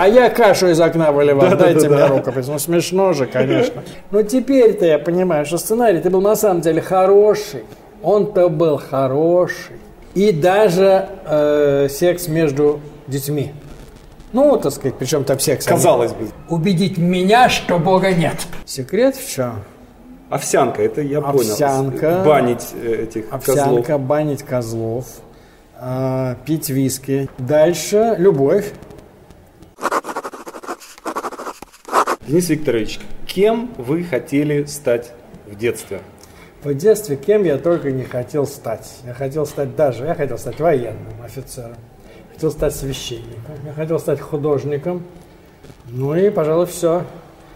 А я кашу из окна выливал, дайте мне рукопись. Ну смешно же, конечно. Но теперь-то я понимаю, что сценарий ты был на самом деле хороший. Он-то был хороший. И даже э, секс между детьми. Ну, так сказать, причем там секс. Казалось бы. Убедить меня, что Бога нет. Секрет в чем? Овсянка, это я Овсянка, понял. Банить э, этих Овсянка, козлов. банить козлов, э, пить виски. Дальше любовь. Денис Викторович, кем вы хотели стать в детстве? В детстве кем я только не хотел стать. Я хотел стать даже, я хотел стать военным офицером. Хотел стать священником. Я хотел стать художником. Ну и, пожалуй, все.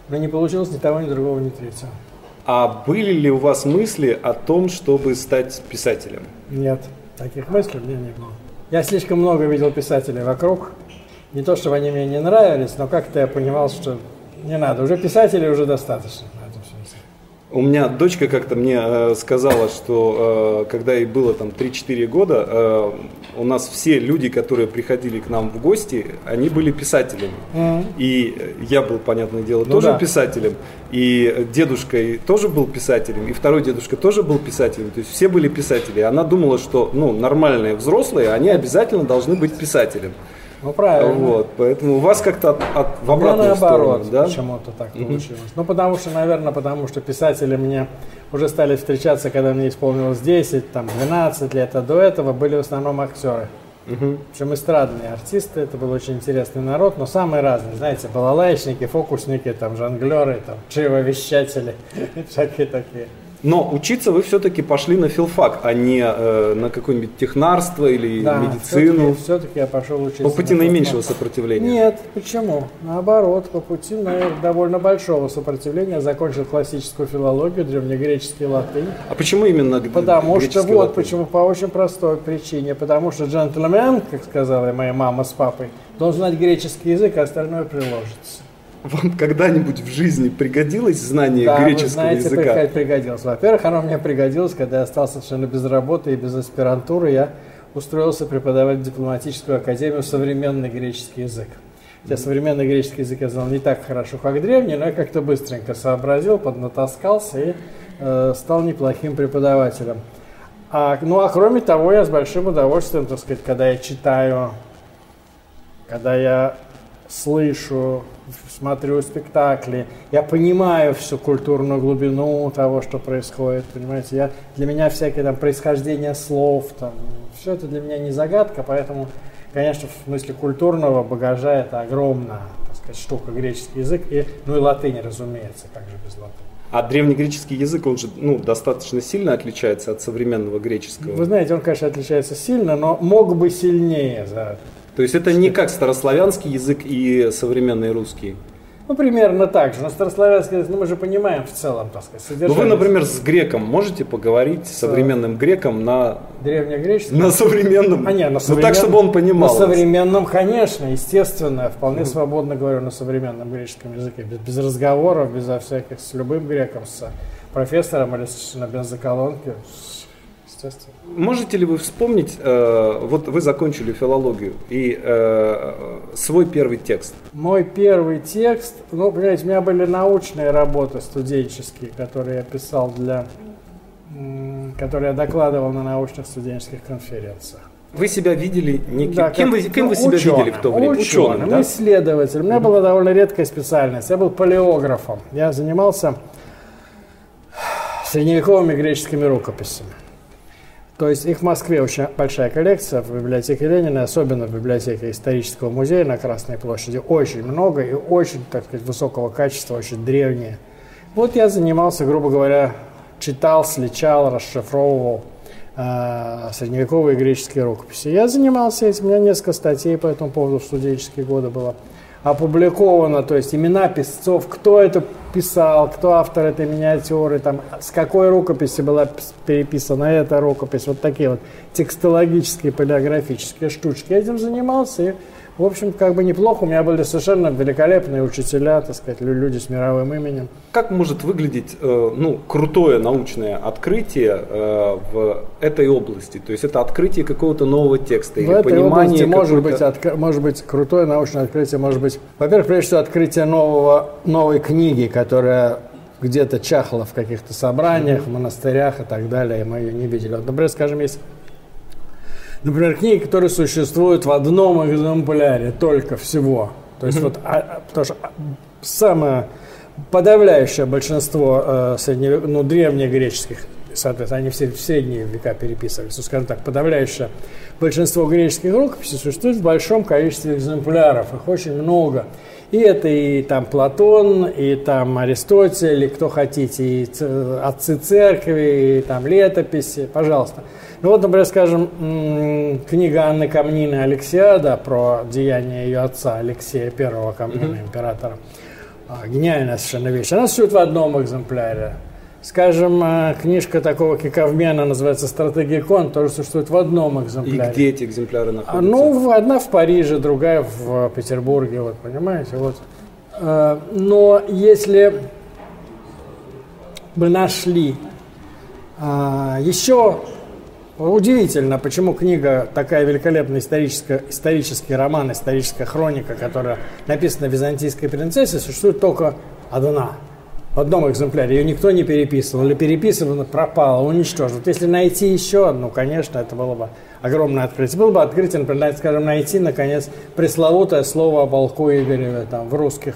Но не получилось ни того, ни другого, ни третьего. А были ли у вас мысли о том, чтобы стать писателем? Нет, таких мыслей у меня не было. Я слишком много видел писателей вокруг. Не то, чтобы они мне не нравились, но как-то я понимал, что не надо. Уже писателей уже достаточно. У меня дочка как-то мне э, сказала, что э, когда ей было там 3-4 года, э, у нас все люди, которые приходили к нам в гости, они были писателями. И э, я был, понятное дело, Ну тоже да. писателем. И дедушка и тоже был писателем, и второй дедушка тоже был писателем. То есть все были писатели. Она думала, что ну, нормальные взрослые, они обязательно должны быть писателем. Ну, правильно. Вот, поэтому у вас как-то от, от- в обратную наоборот, сторону, да? почему-то так получилось. Ну, потому что, наверное, потому что писатели мне уже стали встречаться, когда мне исполнилось 10, там, 12 лет, а до этого были в основном актеры. Причем эстрадные артисты, это был очень интересный народ, но самые разные, знаете, балалайчники, фокусники, там, жонглеры, там, чревовещатели, всякие такие. Но учиться вы все-таки пошли на филфак, а не э, на какое-нибудь технарство или Да, медицину. все-таки, я пошел учиться. По пути на наименьшего филфак. сопротивления. Нет, почему? Наоборот, по пути наверное, довольно большого сопротивления закончил классическую филологию, древнегреческий латынь. А почему именно Потому что греческий вот латынь? почему, по очень простой причине. Потому что джентльмен, как сказала моя мама с папой, должен знать греческий язык, а остальное приложится. Вам когда-нибудь в жизни пригодилось знание Да, вы греческого знаете, языка? пригод- пригодилось. Во-первых, оно мне пригодилось, когда я остался совершенно без работы и без аспирантуры. Я устроился преподавать в дипломатическую академию современный греческий язык. Хотя современный греческий язык я знал не так хорошо, как древний, но я как-то быстренько сообразил, поднатаскался и э, стал неплохим преподавателем. А, ну а кроме того, я с большим удовольствием, так сказать, когда я читаю, когда я слышу, смотрю спектакли, я понимаю всю культурную глубину того, что происходит, понимаете, я, для меня всякие там происхождение слов, там, все это для меня не загадка, поэтому, конечно, в смысле культурного багажа это огромная, так сказать, штука, греческий язык, и, ну и латынь, разумеется, как же без латыни. А древнегреческий язык, он же ну, достаточно сильно отличается от современного греческого. Вы знаете, он, конечно, отличается сильно, но мог бы сильнее за То есть это не как старославянский язык и современный русский. Ну, примерно так же. Но старославянский язык, ну, мы же понимаем в целом, так сказать, Ну содержание. вы, например, с греком можете поговорить, с современным греком на, Древнегреческий? на современном, А не, на ну современ- так, чтобы он понимал. На современном, конечно, естественно. Вполне свободно говорю на современном греческом языке. Без, без разговоров, безо всяких, с любым греком, с профессором или с, на бензоколонке. Естественно. Можете ли вы вспомнить, э, вот вы закончили филологию, и э, свой первый текст? Мой первый текст, ну, понимаете, у меня были научные работы студенческие, которые я писал для, которые я докладывал на научных студенческих конференциях. Вы себя видели неким... Да, кем, как- вы, кем ну, вы себя ученым, видели в то время? Ученым, да? исследователем. У меня была довольно редкая специальность. Я был палеографом. Я занимался средневековыми греческими рукописями. То есть их в Москве очень большая коллекция в библиотеке Ленина, особенно в библиотеке исторического музея на Красной площади. Очень много и очень, так сказать, высокого качества, очень древние. Вот я занимался, грубо говоря, читал, сличал, расшифровывал э, средневековые греческие рукописи. Я занимался этим, у меня несколько статей по этому поводу в студенческие годы было опубликовано, то есть имена писцов, кто это писал, кто автор этой миниатюры, там, с какой рукописи была пис- переписана эта рукопись, вот такие вот текстологические, палеографические штучки. Я этим занимался, и В общем, как бы неплохо. У меня были совершенно великолепные учителя, так сказать, люди с мировым именем. Как может выглядеть э, ну, крутое научное открытие э, в этой области? То есть это открытие какого-то нового текста в или этой понимание области может быть, отк... может быть крутое научное открытие, может быть, во-первых, прежде всего, открытие нового, новой книги, которая где-то чахла в каких-то собраниях, mm-hmm. в монастырях и так далее, и мы ее не видели. Вот, например, скажем, есть Например, книги, которые существуют в одном экземпляре только всего. То есть mm-hmm. вот, а, а, потому что а, самое подавляющее большинство э, средне, ну, древнегреческих, соответственно, они все в средние века переписывались, ну, скажем так, подавляющее большинство греческих рукописей существует в большом количестве экземпляров, их очень много. И это и там Платон, и там Аристотель, и кто хотите, и отцы церкви, и там летописи, пожалуйста. Ну вот, например, скажем, книга Анны Камнины «Алексиада» про деяния ее отца Алексея Первого Камнина, mm-hmm. императора. А, гениальная совершенно вещь. Она существует в одном экземпляре. Скажем, а, книжка такого Киковмена называется «Стратегия кон», тоже существует в одном экземпляре. И где эти экземпляры а, находятся? Ну, одна в Париже, другая в Петербурге, вот, понимаете, вот. Но если бы нашли еще Удивительно, почему книга такая великолепная историческая, исторический роман, историческая хроника, которая написана византийской принцессе, существует только одна. В одном экземпляре. Ее никто не переписывал. Или переписывано, пропало, уничтожено. Вот если найти еще одну, конечно, это было бы огромное открытие. Было бы открытие, например, скажем, найти, наконец, пресловутое слово о полку Игореве там, в русских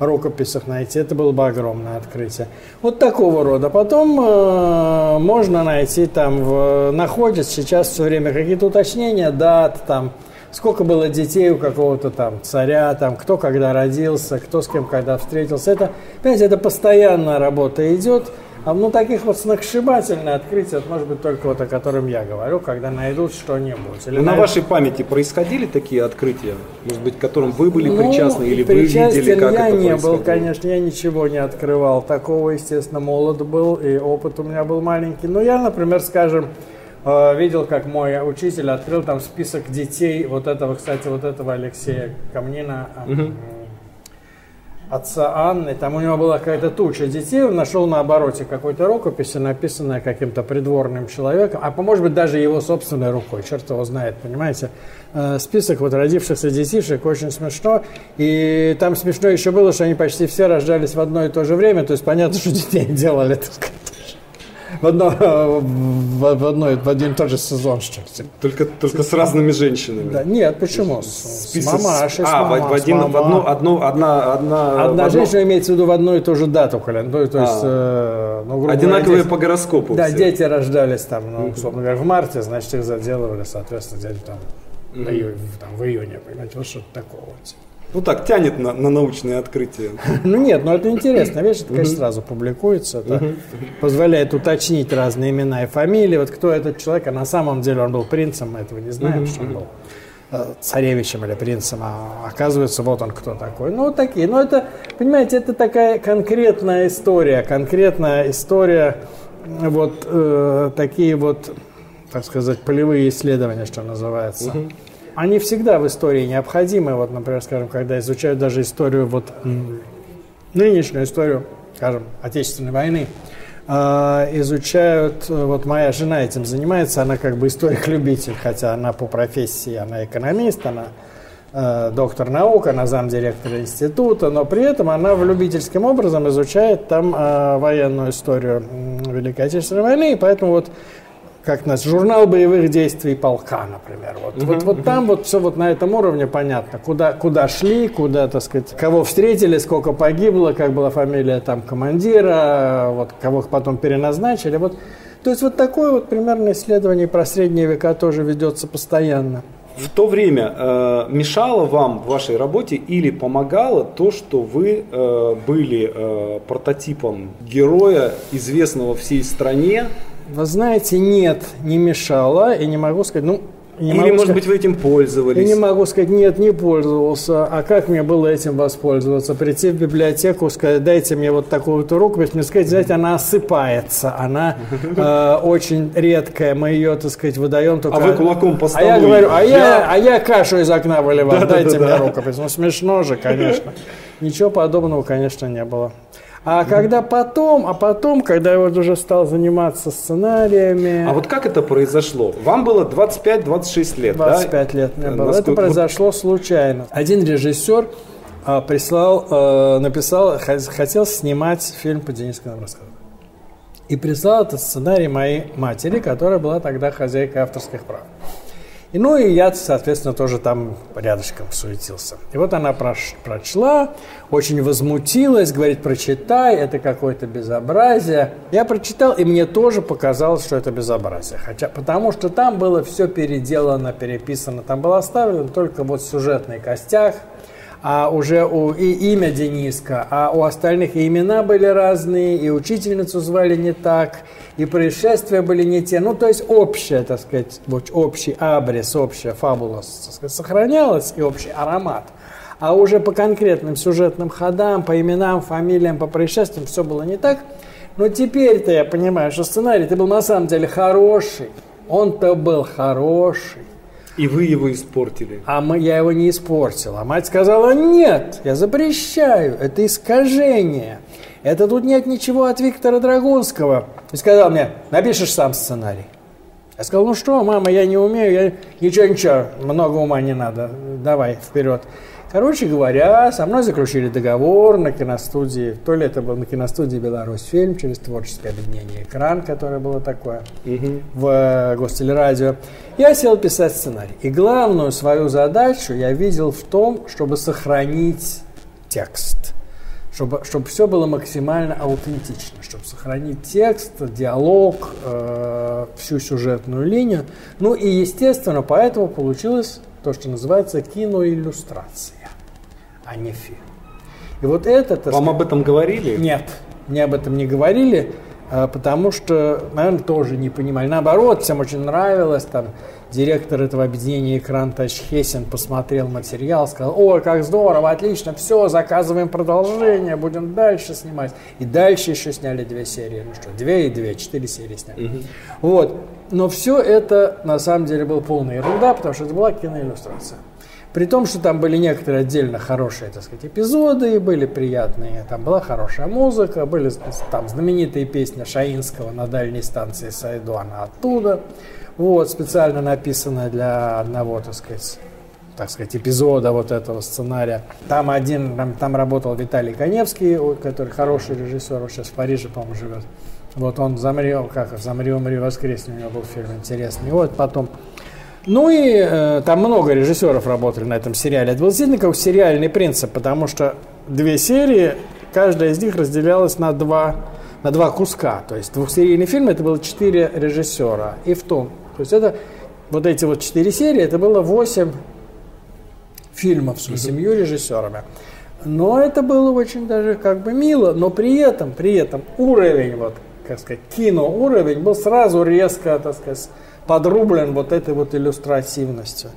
рукописях найти, это было бы огромное открытие. Вот такого рода. Потом э, можно найти там, в, находят сейчас все время какие-то уточнения, дат, там, сколько было детей у какого-то там царя, там, кто когда родился, кто с кем когда встретился. Это, понимаете, это постоянная работа идет. А ну таких вот сногсшибательное открытие, это может быть только вот о котором я говорю, когда найдут что-нибудь. Или ну, на вашей памяти происходили такие открытия, может быть, к которым вы были ну, причастны или вы видели, как я это не был, конечно, я ничего не открывал. Такого, естественно, молод был, и опыт у меня был маленький. Но я, например, скажем, видел, как мой учитель открыл там список детей вот этого, кстати, вот этого Алексея Камнина. Угу отца Анны, там у него была какая-то туча детей, он нашел на обороте какой-то рукописи, написанная каким-то придворным человеком, а может быть даже его собственной рукой, черт его знает, понимаете. Э, список вот родившихся детишек очень смешно, и там смешно еще было, что они почти все рождались в одно и то же время, то есть понятно, что детей делали, так сказать в, одно, в, в, одной, в один и тот же сезон, что ли. Только, только с разными женщинами. Да, нет, почему? С, с мамашей, а, мама, в, один, в одну, одну, одна, одна, одна в женщина имеется в виду в одну и ту же дату, Колян. То, то есть, а. э, ну, Одинаковые говоря, по гороскопу. Да, все. дети рождались там, ну, условно говоря, в марте, значит, их заделывали, соответственно, где-то там, mm-hmm. в, июне, там в июне, понимаете, вот что-то такого. Вот. Ну так, тянет на, на научные открытия. Ну нет, но это интересно. Видишь, это, конечно, сразу публикуется. Это позволяет уточнить разные имена и фамилии. Вот кто этот человек, а на самом деле он был принцем, мы этого не знаем, что он был э, царевичем или принцем, а оказывается, вот он кто такой. Ну, вот такие. Но это, понимаете, это такая конкретная история, конкретная история, вот э, такие вот, так сказать, полевые исследования, что называется. Угу они всегда в истории необходимы. Вот, например, скажем, когда изучают даже историю, вот нынешнюю историю, скажем, Отечественной войны, а, изучают, вот моя жена этим занимается, она как бы историк-любитель, хотя она по профессии, она экономист, она э, доктор наук, она замдиректора института, но при этом она в любительским образом изучает там э, военную историю Великой Отечественной войны, и поэтому вот как наш журнал боевых действий полка, например. Вот, uh-huh, вот, вот uh-huh. там вот все вот на этом уровне понятно, куда, куда шли, куда, так сказать, кого встретили, сколько погибло, как была фамилия там командира, вот кого потом переназначили. Вот. То есть вот такое вот примерно исследование про средние века тоже ведется постоянно. В то время э, мешало вам в вашей работе или помогало то, что вы э, были э, прототипом героя, известного всей стране, вы знаете, нет, не мешало, и не могу сказать, ну, Не Или, может сказать, быть, вы этим пользовались? Я не могу сказать, нет, не пользовался. А как мне было этим воспользоваться? Прийти в библиотеку, сказать, дайте мне вот такую вот рукопись, мне сказать, знаете, она осыпается, она э, очень редкая, мы ее, так сказать, выдаем только... А вы кулаком по столу. А я говорю, а я, а я кашу из окна выливал, дайте мне рукопись. Ну, смешно же, конечно. Ничего подобного, конечно, не было. А когда потом, а потом, когда я вот уже стал заниматься сценариями... А вот как это произошло? Вам было 25-26 лет, 25 да? лет мне было. Насколько... Это произошло случайно. Один режиссер а, прислал, а, написал, хотел снимать фильм по Денисскому рассказу. И прислал этот сценарий моей матери, которая была тогда хозяйкой авторских прав. И, ну и я, соответственно, тоже там рядышком суетился. И вот она прош, прочла, очень возмутилась, говорит, прочитай, это какое-то безобразие. Я прочитал, и мне тоже показалось, что это безобразие. Хотя, потому что там было все переделано, переписано. Там был оставлен только вот сюжетный костяк, а уже у, и имя Дениска, а у остальных и имена были разные, и учительницу звали не так, и происшествия были не те. Ну, то есть общее, так сказать, вот общий абрис, общая фабула сохранялась и общий аромат. А уже по конкретным сюжетным ходам, по именам, фамилиям, по происшествиям все было не так. Но теперь-то я понимаю, что сценарий-то был на самом деле хороший. Он-то был хороший. И вы его испортили. А мы, я его не испортил. А мать сказала, нет, я запрещаю, это искажение. Это тут нет ничего от Виктора Драгунского. И сказал мне, напишешь сам сценарий. Я сказал, ну что, мама, я не умею, я ничего, ничего, много ума не надо, давай, вперед. Короче говоря, со мной заключили договор на киностудии, то ли это был на киностудии «Беларусь фильм» через творческое объединение «Экран», которое было такое угу. в э, гостелерадио. Я сел писать сценарий. И главную свою задачу я видел в том, чтобы сохранить текст. Чтобы, чтобы все было максимально аутентично, чтобы сохранить текст, диалог, э, всю сюжетную линию. Ну и, естественно, поэтому получилось то, что называется киноиллюстрация а не. И вот это... Вам сказать, об этом говорили? Нет, мне об этом не говорили, а, потому что, наверное, тоже не понимали. Наоборот, всем очень нравилось, там, директор этого объединения «Экран» Тач Хесин посмотрел материал, сказал, ой, как здорово, отлично, все, заказываем продолжение, будем дальше снимать. И дальше еще сняли две серии, ну что, две и две, четыре серии сняли. Угу. Вот, но все это на самом деле было полная ерунда, потому что это была киноиллюстрация. При том, что там были некоторые отдельно хорошие, так сказать, эпизоды, были приятные, там была хорошая музыка, были там знаменитые песни Шаинского на дальней станции Сайдуана оттуда, вот, специально написанная для одного, так сказать, так сказать, эпизода вот этого сценария. Там один, там, там работал Виталий Коневский, который хороший режиссер, он сейчас в Париже, по-моему, живет. Вот он «Замри, как «Замри, умри, воскресни», у него был фильм интересный. Вот потом ну и э, там много режиссеров работали на этом сериале. Это был как сериальный принцип, потому что две серии, каждая из них разделялась на два, на два куска. То есть двухсерийный фильм это было четыре режиссера. И в том, то есть это вот эти вот четыре серии, это было восемь фильмов с восемью режиссерами. Но это было очень даже как бы мило, но при этом, при этом уровень, вот, как сказать, киноуровень был сразу резко, так сказать, подрублен вот этой вот иллюстративностью.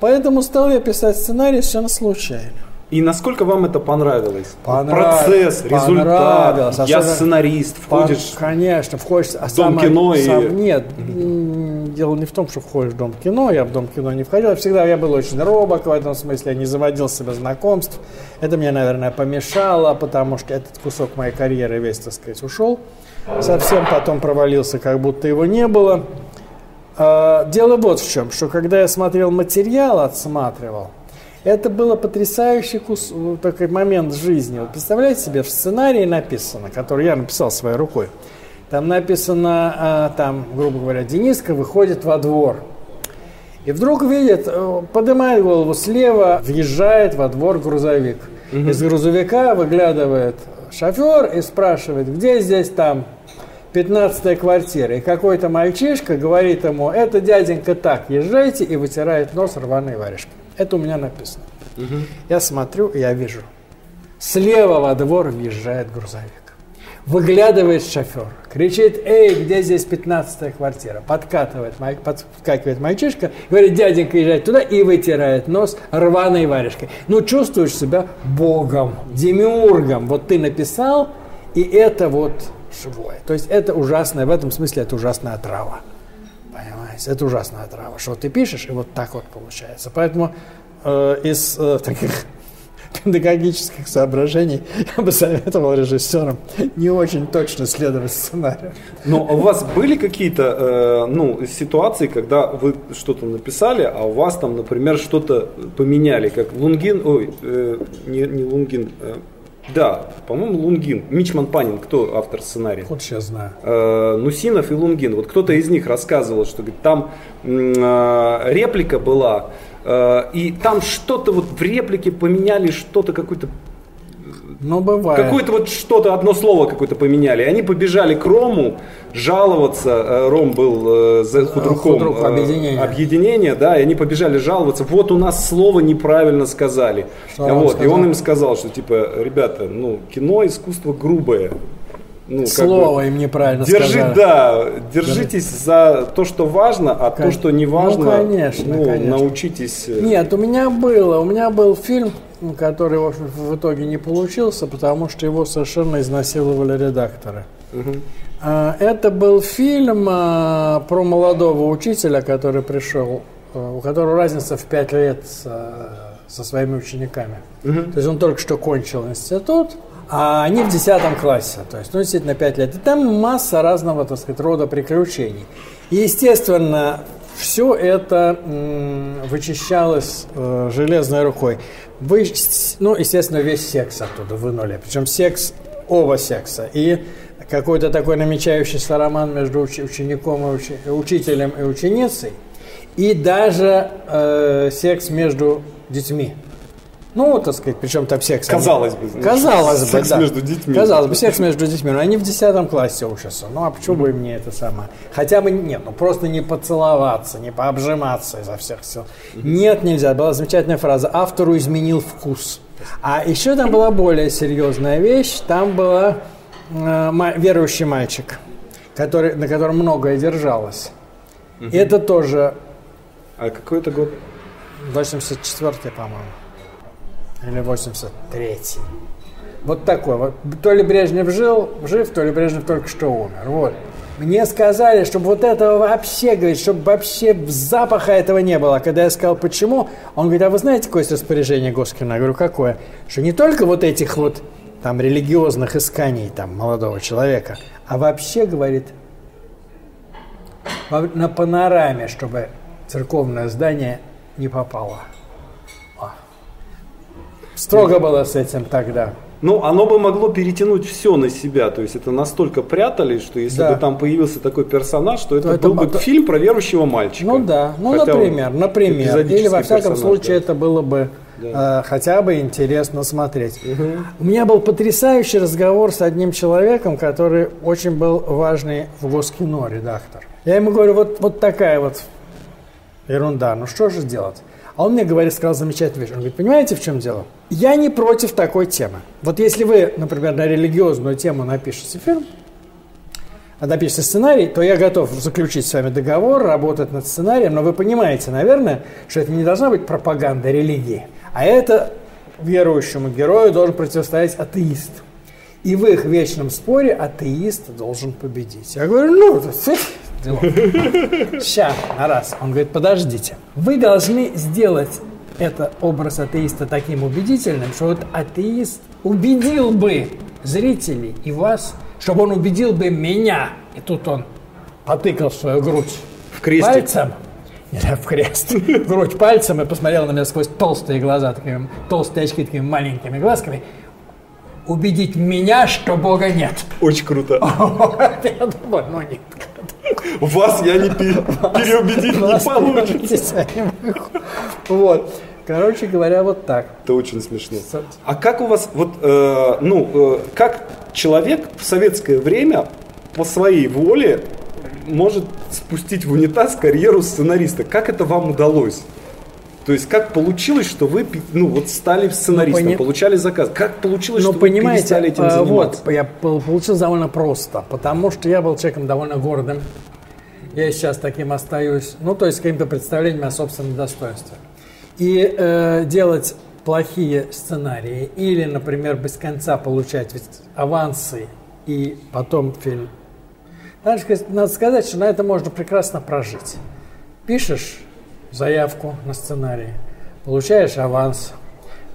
Поэтому стал я писать сценарий совершенно случайно. И насколько вам это понравилось? Понрав... Процесс, результат. Я сценарист, входишь. По... Конечно, входишь. А в дом сам... кино сам... и... Нет, дело не в том, что входишь в дом кино. Я в дом кино не входил. Всегда я был очень робок в этом смысле. Я не заводил себе знакомств. Это мне, наверное, помешало, потому что этот кусок моей карьеры весь, так сказать, ушел. Совсем потом провалился, как будто его не было. А, дело вот в чем, что когда я смотрел материал, отсматривал, это было потрясающий кус... такой момент жизни. Вот представляете себе, в сценарии написано, который я написал своей рукой, там написано, а, там, грубо говоря, Дениска выходит во двор. И вдруг видит, э, поднимает голову слева, въезжает во двор грузовик. Угу. Из грузовика выглядывает шофер и спрашивает, где здесь там 15 квартира, и какой-то мальчишка говорит ему, это дяденька так, езжайте, и вытирает нос рваные варежки. Это у меня написано. Угу. Я смотрю, и я вижу. Слева во двор въезжает грузовик. Выглядывает шофер, кричит, эй, где здесь 15 квартира? Подкатывает, подскакивает мальчишка, говорит, дяденька, езжай туда, и вытирает нос рваной варежкой. Ну, чувствуешь себя богом, демиургом. Вот ты написал, и это вот живое. То есть это ужасное, в этом смысле это ужасная трава. Понимаете, это ужасная трава. Что ты пишешь, и вот так вот получается. Поэтому э, из э, таких педагогических соображений я бы советовал режиссерам не очень точно следовать сценарию. Но у вас были какие-то э, ну, ситуации, когда вы что-то написали, а у вас там, например, что-то поменяли, как Лунгин, ой, э, не, не Лунгин, э, да, по-моему, Лунгин. Мичман Панин, кто автор сценария? Вот сейчас знаю. Э, Нусинов и Лунгин. Вот кто-то из них рассказывал, что говорит, там э, реплика была, э, и там что-то вот в реплике поменяли, что-то какой-то ну, бывает. Какое-то вот что-то, одно слово какое-то поменяли. Они побежали к Рому жаловаться. Э, Ром был э, за худруком Худрук, объединение. объединения, да, и они побежали жаловаться. Вот у нас слово неправильно сказали. Что вот, сказал? и он им сказал, что типа, ребята, ну, кино искусство грубое. Ну, как Слово бы, им неправильно Держи, сказали. да, держитесь за то, что важно, а то, что не важно, Ну, конечно, ну, конечно. научитесь. э, Нет, у меня было. У меня был фильм, который в, общем, в итоге не получился, потому что его совершенно изнасиловали редакторы. А, Это был фильм а, про молодого учителя, который пришел, а, у которого разница в 5 лет со своими учениками. То есть он только что кончил институт, а они в 10 классе, то есть, ну, действительно, 5 лет. И там масса разного, так сказать, рода приключений. И, естественно, все это вычищалось э, железной рукой. Вы, ну, естественно, весь секс оттуда вынули. Причем секс, оба секса. И какой-то такой намечающийся роман между уч- учеником и учи- учителем и ученицей. И даже э, секс между детьми. Ну, так сказать, причем там секс. Казалось бы, значит, Казалось бы, секс да. между детьми. Казалось бы, секс между детьми. Но они в 10 классе учатся. Ну, а почему бы им не это самое? Хотя бы нет, ну просто не поцеловаться, не пообжиматься изо всех сил. Нет, нельзя. Была замечательная фраза. Автору изменил вкус. А еще там была более серьезная вещь. Там была э, верующий мальчик, который, на котором многое держалось. И это тоже А какой это год? 84 по-моему. Или 83 Вот такой. Вот. То ли Брежнев жил, жив, то ли Брежнев только что умер. Вот. Мне сказали, чтобы вот этого вообще, говорит, чтобы вообще запаха этого не было. Когда я сказал, почему, он говорит, а вы знаете, какое распоряжение Госкина? Я говорю, какое? Что не только вот этих вот там религиозных исканий там молодого человека, а вообще, говорит, во- на панораме, чтобы церковное здание не попало. Строго было с этим тогда. Ну, оно бы могло перетянуть все на себя. То есть это настолько прятали, что если Да. бы там появился такой персонаж, то это это был бы фильм про верующего мальчика. Ну да, ну Хотя например, например. Или во всяком персонаж, случае да. это было бы э, хотя бы интересно смотреть. У меня был потрясающий разговор с одним человеком, который очень был важный в Госкино, редактор. Я ему говорю, вот, вот такая вот ерунда, ну что же делать? А он мне говорит, сказал замечательную вещь. Он говорит, понимаете, в чем дело? Я не против такой темы. Вот если вы, например, на религиозную тему напишете фильм, а напишете сценарий, то я готов заключить с вами договор, работать над сценарием, но вы понимаете, наверное, что это не должна быть пропаганда религии, а это верующему герою должен противостоять атеист. И в их вечном споре атеист должен победить. Я говорю, ну, сейчас, на раз. Он говорит, подождите, вы должны сделать это образ атеиста таким убедительным, что вот атеист убедил бы зрителей и вас, чтобы он убедил бы меня. И тут он потыкал свою грудь В крестик. пальцем. Нет, в крест. Грудь пальцем и посмотрел на меня сквозь толстые глаза, такими, толстые очки такими маленькими глазками. Убедить меня, что Бога нет. Очень круто. Я думаю, ну нет. Вас я не пе- переубедить не получится. Вот. Короче говоря, вот так. Это очень смешно. А как у вас, вот, э, ну, э, как человек в советское время по своей воле может спустить в унитаз карьеру сценариста? Как это вам удалось? То есть как получилось, что вы ну, вот стали сценаристом, ну, пони... получали заказ? Как получилось, ну, что понимаете, вы перестали этим заниматься? Вот, я получил довольно просто, потому что я был человеком довольно гордым. Я сейчас таким остаюсь, ну, то есть каким-то представлением о собственном достоинстве. И э, делать плохие сценарии или, например, без конца получать авансы и потом фильм. Надо сказать, что на это можно прекрасно прожить. Пишешь заявку на сценарий, получаешь аванс,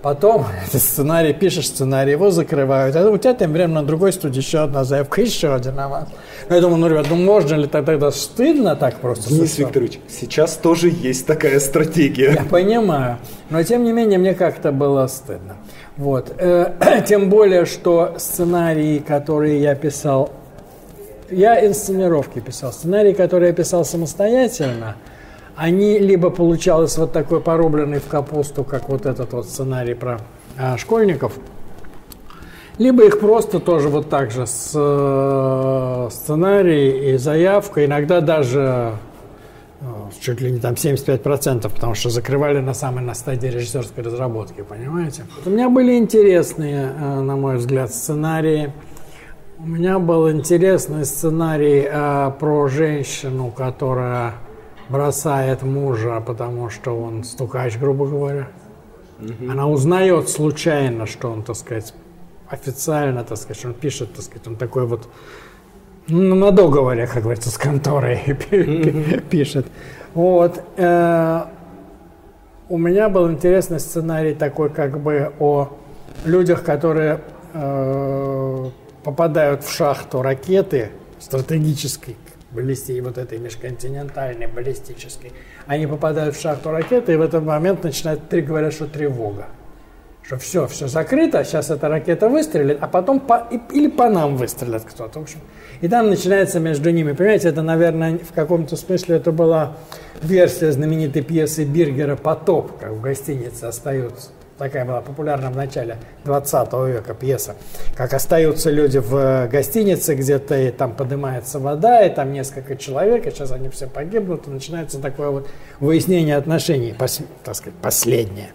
потом сценарий, пишешь сценарий, его закрывают, а у тебя тем временем на другой студии еще одна заявка, еще один аванс. Ну, я думаю, ну, ребят, ну можно ли так тогда стыдно так просто? Денис Викторович, сейчас тоже есть такая стратегия. Я понимаю, но тем не менее мне как-то было стыдно. Вот. Э, тем более, что сценарии, которые я писал, я инсценировки писал, сценарии, которые я писал самостоятельно – они либо получалось вот такой порубленный в капусту, как вот этот вот сценарий про а, школьников, либо их просто тоже вот так же с э, сценарией и заявкой, иногда даже э, чуть ли не там 75%, потому что закрывали на самой на стадии режиссерской разработки, понимаете? У меня были интересные, э, на мой взгляд, сценарии. У меня был интересный сценарий э, про женщину, которая бросает мужа, потому что он стукач, грубо говоря. Угу. Она узнает случайно, что он, так сказать, официально, так сказать, он пишет, так сказать, он такой вот, ну, на договоре, как говорится, с конторой пишет. Вот. Э, у меня был интересный сценарий такой, как бы о людях, которые э, попадают в шахту ракеты стратегической, баллисти, вот этой межконтинентальной, баллистической, они попадают в шахту ракеты, и в этот момент начинают, говорят, что тревога. Что все, все закрыто, сейчас эта ракета выстрелит, а потом по, или по нам выстрелят кто-то. В общем. И там начинается между ними. Понимаете, это, наверное, в каком-то смысле это была версия знаменитой пьесы Биргера «Потоп», как в гостинице остаются такая была популярна в начале 20 века пьеса, как остаются люди в э, гостинице где-то, и там поднимается вода, и там несколько человек, и сейчас они все погибнут, и начинается такое вот выяснение отношений, пос, так сказать, последнее.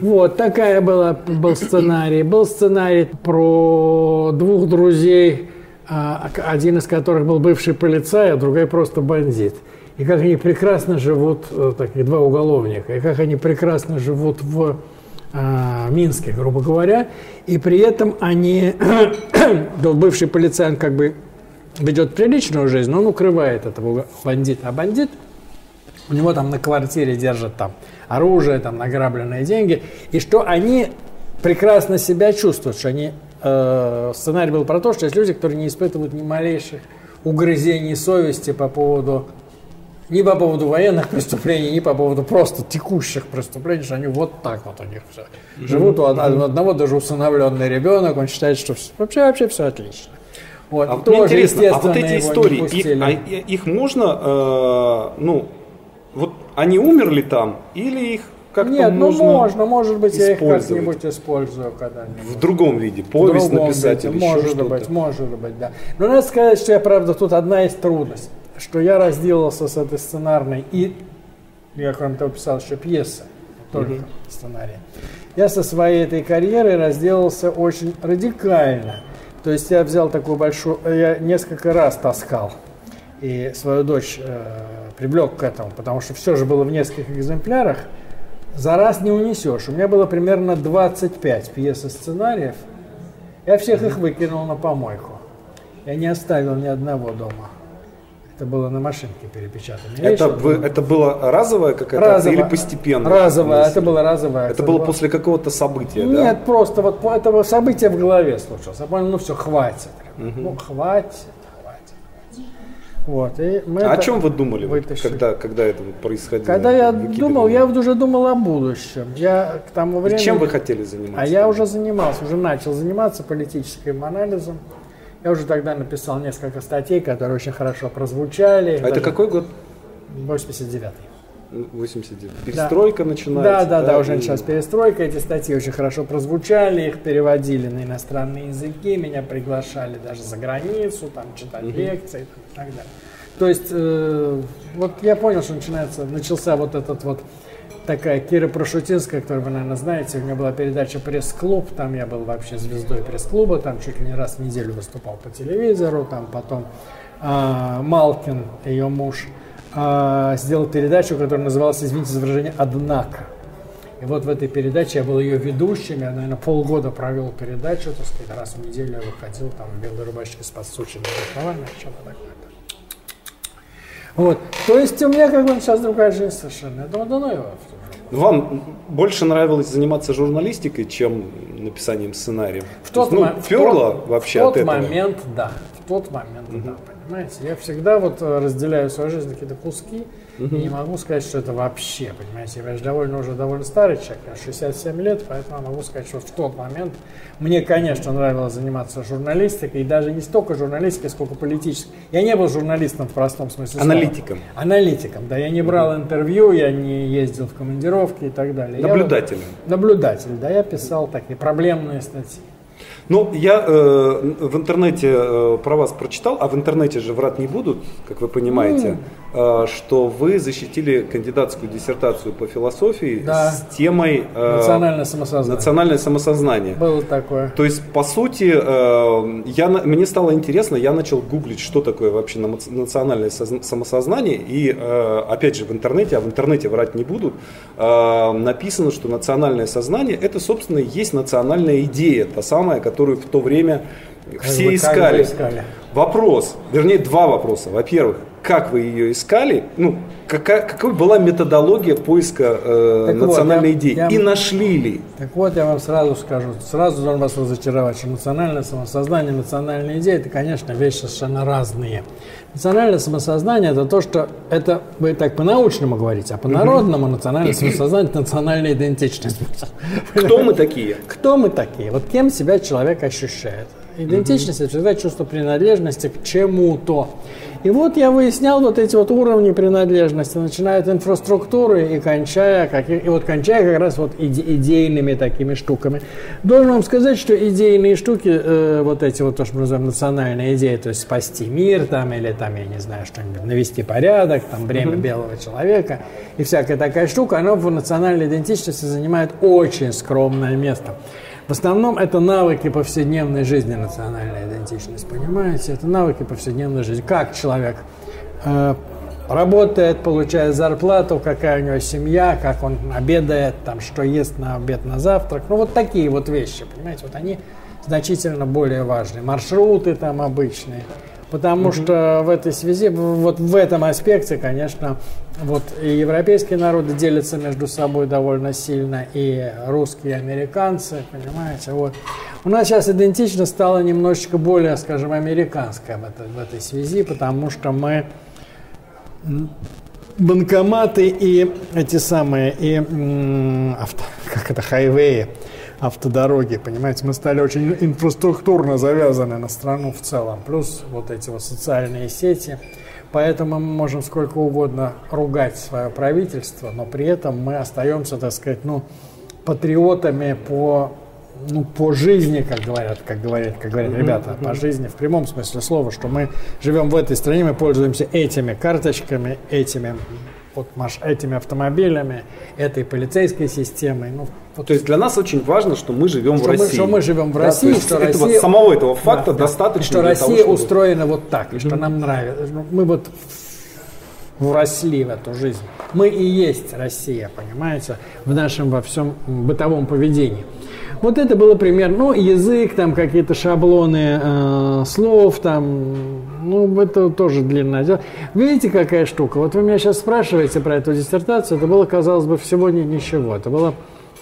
Вот, такая была, был сценарий. Был сценарий про двух друзей, а, один из которых был бывший полицай, а другой просто бандит. И как они прекрасно живут, э, такие два уголовника, и как они прекрасно живут в э, Минске, грубо говоря, и при этом они, бывший полицейн как бы ведет приличную жизнь, но он укрывает этого бандита. А бандит, у него там на квартире держат там оружие, там награбленные деньги, и что они прекрасно себя чувствуют, что они... Э, сценарий был про то, что есть люди, которые не испытывают ни малейших угрызений совести по поводу ни по поводу военных преступлений, ни по поводу просто текущих преступлений, что они вот так вот у них все. Живут у одного даже усыновленный ребенок, он считает, что вообще, вообще все отлично. Вот. А Тоже, мне интересно, а вот эти истории, их, а, их можно, э, ну, вот они умерли там, или их как-то Нет, ну можно, может быть, я их как-нибудь использую когда-нибудь. В другом виде, повесть другом написать виде, или Может еще быть, может быть, да. Но надо сказать, что я, правда, тут одна есть трудность что я разделался с этой сценарной и, я кроме того писал еще пьесы, только mm-hmm. сценарий. Я со своей этой карьерой разделался очень радикально. То есть я взял такую большую, я несколько раз таскал и свою дочь э, привлек к этому, потому что все же было в нескольких экземплярах. За раз не унесешь. У меня было примерно 25 пьес и сценариев. Я всех их выкинул на помойку. Я не оставил ни одного дома. Это было на машинке перепечатано. Это, вы, это было разовая какая-то Разово, или постепенно? Разовая, это было разовое. Это, это было после какого-то события, Нет, да? Нет, просто вот это событие в голове случилось. Я понял, ну все, хватит. Угу. Ну, хватит, хватит. Вот, и мы а о чем вы думали, когда, когда это происходило? Когда я думал, я уже думал о будущем. Я к тому времени... И чем вы хотели заниматься? А я уже занимался, уже начал заниматься политическим анализом. Я уже тогда написал несколько статей, которые очень хорошо прозвучали. А это какой год? 89-й. 89. Перестройка да. начинается. Да, да, да, да, уже и... началась перестройка. Эти статьи очень хорошо прозвучали, их переводили на иностранные языки, меня приглашали даже за границу, там читать угу. лекции и так далее. То есть, э, вот я понял, что начинается, начался вот этот вот такая Кира Прошутинская, которую вы, наверное, знаете. У меня была передача «Пресс-клуб». Там я был вообще звездой пресс-клуба. Там чуть ли не раз в неделю выступал по телевизору. Там потом э, Малкин, ее муж, э, сделал передачу, которая называлась, извините за выражение, «Однако». И вот в этой передаче я был ее ведущим, я, наверное, полгода провел передачу, так сказать, раз в неделю я выходил там в белой рубашке с подсученным рукавами, что-то такое. Вот. То есть у меня как бы сейчас другая жизнь совершенно. Я думаю, да ну его. Вам больше нравилось заниматься журналистикой, чем написанием сценариев? В тот, ну, мо- перло в тот, вообще в от тот этого? момент, да. В тот момент, да, понимаете. Я всегда вот э, разделяю свою жизнь на какие-то куски, и не могу сказать, что это вообще, понимаете. Я же довольно уже довольно старый человек, я 67 лет, поэтому могу сказать, что в тот момент мне, конечно, нравилось заниматься журналистикой, и даже не столько журналистикой, сколько политической. Я не был журналистом в простом смысле слова. Аналитиком. Аналитиком, да. Я не брал интервью, я не ездил в командировки и так далее. Я Наблюдателем. наблюдатель, да. Я писал такие проблемные статьи. Ну, я э, в интернете э, про вас прочитал, а в интернете же врать не будут, как вы понимаете, э, что вы защитили кандидатскую диссертацию по философии Да. с темой э, Национальное самосознание. национальное самосознание. Было такое. То есть, по сути, э, я, мне стало интересно, я начал гуглить, что такое вообще национальное созна- самосознание. И, э, опять же, в интернете, а в интернете врать не будут, э, написано, что национальное сознание – это, собственно, и есть национальная идея, та самая, которую в то время все искали. искали. Вопрос, вернее, два вопроса. Во-первых, как вы ее искали? Ну, какая, какой была методология поиска э, Так вот, национальной я- идеи? я- И нашли ли? Так вот, я вам сразу скажу, сразу должен вас разочаровать, что национальное самосознание, национальные идеи, это, конечно, вещи совершенно разные. Национальное самосознание – это то, что это, вы так по-научному говорите, а по-народному национальное самосознание – это национальная идентичность. Кто мы такие? Кто мы такие? Вот кем себя человек ощущает? Идентичность – это всегда чувство принадлежности к чему-то. И вот я выяснял вот эти вот уровни принадлежности, начиная от инфраструктуры и кончая, каки- и вот кончая как раз вот иде- идейными такими штуками. Должен вам сказать, что идейные штуки, э, вот эти вот то, что мы называем национальные идеи, то есть спасти мир там или там, я не знаю, что-нибудь, навести порядок, там, бремя белого человека и всякая такая штука, она в национальной идентичности занимает очень скромное место. В основном это навыки повседневной жизни, национальная идентичность, понимаете? Это навыки повседневной жизни. Как человек э, работает, получает зарплату, какая у него семья, как он обедает, там, что ест на обед, на завтрак. Ну, вот такие вот вещи, понимаете? Вот они значительно более важны. Маршруты там обычные. Потому что в этой связи, вот в этом аспекте, конечно, вот и европейские народы делятся между собой довольно сильно, и русские, и американцы, понимаете, вот. У нас сейчас идентичность стала немножечко более, скажем, американская в этой, в этой связи, потому что мы банкоматы и эти самые, и авто, как это, хайвеи, автодороги, понимаете, мы стали очень инфраструктурно завязаны на страну в целом, плюс вот эти вот социальные сети, поэтому мы можем сколько угодно ругать свое правительство, но при этом мы остаемся, так сказать, ну, патриотами по ну, по жизни, как говорят, как говорят, как говорят ребята, по жизни в прямом смысле слова, что мы живем в этой стране, мы пользуемся этими карточками, этими вот маш, этими автомобилями, этой полицейской системой. Ну, вот, То есть для нас очень важно, что мы живем что, в мы, России. что мы живем в Да, России, есть что этого- Россия... самого этого факта Да, достаточно. Что Россия того, чтобы- устроена вот так, и что нам нравится. Ну, Мы вот вросли в эту жизнь. Мы и есть Россия, понимаете, в нашем во всем бытовом поведении. Вот это было пример, ну, язык, там какие-то шаблоны э, слов, там, ну, это тоже длинное дело. Видите, какая штука? Вот вы меня сейчас спрашиваете про эту диссертацию, это было, казалось бы, всего ни- ничего. Это было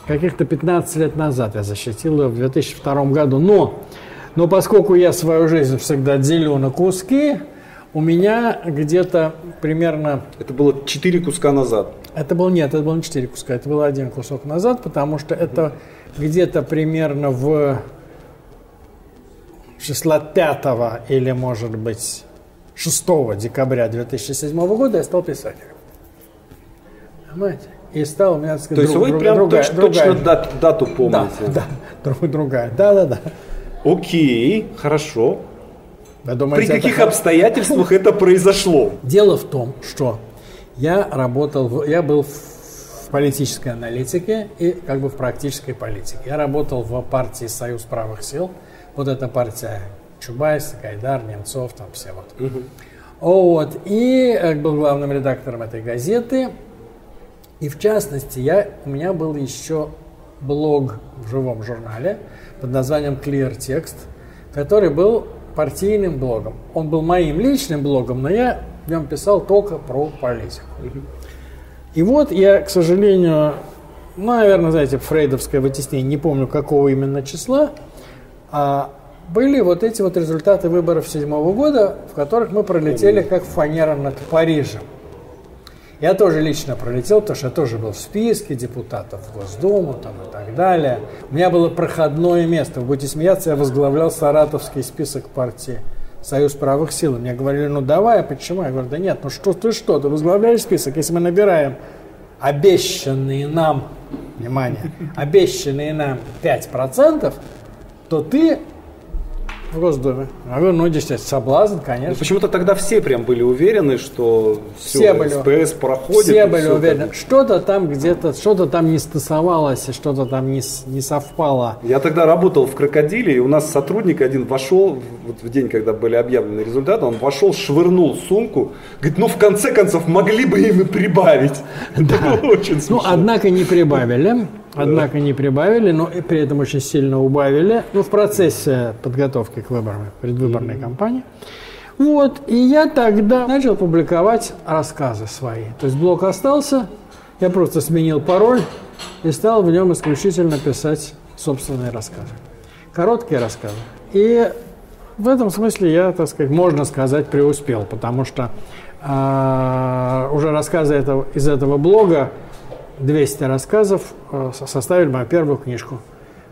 каких-то 15 лет назад, я защитил ее в 2002 году. Но, но поскольку я свою жизнь всегда делю на куски, у меня где-то примерно Это было четыре куска назад. это был нет, это было не 4 куска, это был один кусок назад, потому что это где-то примерно в числа 5 или, может быть, 6 декабря 2007 года я стал писателем. Понимаете? И стал у меня, сказать, То есть друг- вы друг- прям другая, точ- другая точно дату, дату Да, помните. да, друг- другая. Да, да, да. Окей, хорошо. Вы При думаете, это каких хо- обстоятельствах это произошло? Дело в том, что я работал, в- я был в политической аналитике и как бы в практической политике. Я работал в партии «Союз правых сил». Вот эта партия Чубайс, Гайдар, Немцов, там все вот. Угу. Вот. И э, был главным редактором этой газеты. И в частности, я, у меня был еще блог в живом журнале под названием Clear Text, который был партийным блогом. Он был моим личным блогом, но я в нем писал только про политику. И вот я, к сожалению, ну, наверное, знаете, фрейдовское вытеснение, не помню какого именно числа, были вот эти вот результаты выборов седьмого года, в которых мы пролетели как фанера над Парижем. Я тоже лично пролетел, потому что я тоже был в списке депутатов в Госдуму там, и так далее. У меня было проходное место. Вы будете смеяться, я возглавлял саратовский список партии Союз правых сил. Мне говорили, ну давай, а почему? Я говорю, да нет, ну что ты что, ты возглавляешь список, если мы набираем обещанные нам, внимание, обещанные нам 5%, то ты в Госдуме. Я говорю, ну, действительно, соблазн, конечно. Ну, почему-то тогда все прям были уверены, что все, все были, СПС проходит. Все были все уверены. Там... Что-то там где-то, что-то там не стасовалось, что-то там не, не совпало. Я тогда работал в «Крокодиле», и у нас сотрудник один вошел, вот в день, когда были объявлены результаты, он вошел, швырнул сумку, говорит, ну, в конце концов, могли бы им и прибавить. Да. Очень смешно. Ну, однако не прибавили. Однако не прибавили, но и при этом очень сильно убавили. Ну, в процессе подготовки к выборам, предвыборной mm-hmm. кампании. Вот, и я тогда начал публиковать рассказы свои. То есть блог остался, я просто сменил пароль и стал в нем исключительно писать собственные рассказы. Короткие рассказы. И в этом смысле я, так сказать, можно сказать, преуспел, потому что э, уже рассказы этого, из этого блога 200 рассказов э, составили мою первую книжку,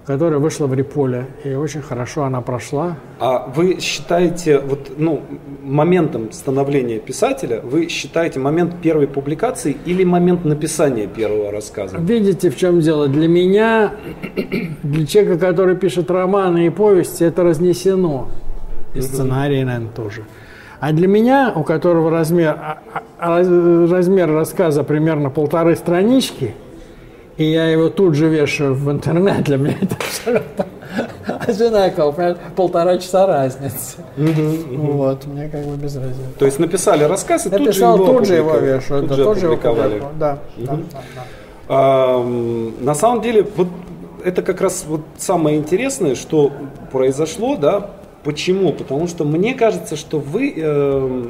которая вышла в Реполе. И очень хорошо она прошла. А вы считаете, вот, ну, моментом становления писателя, вы считаете момент первой публикации или момент написания первого рассказа? Видите, в чем дело? Для меня, для человека, который пишет романы и повести, это разнесено. И сценарий, наверное, тоже. А для меня, у которого размер, а, а, размер рассказа примерно полторы странички, и я его тут же вешаю в интернет, для меня это абсолютно одинаково, понимаешь, полтора часа разницы. Вот, мне как бы без разницы. То есть написали рассказ и тут же его тут же его вешаю, тут же да, да. На самом деле, вот это как раз вот самое интересное, что произошло, да, Почему? Потому что мне кажется, что вы э,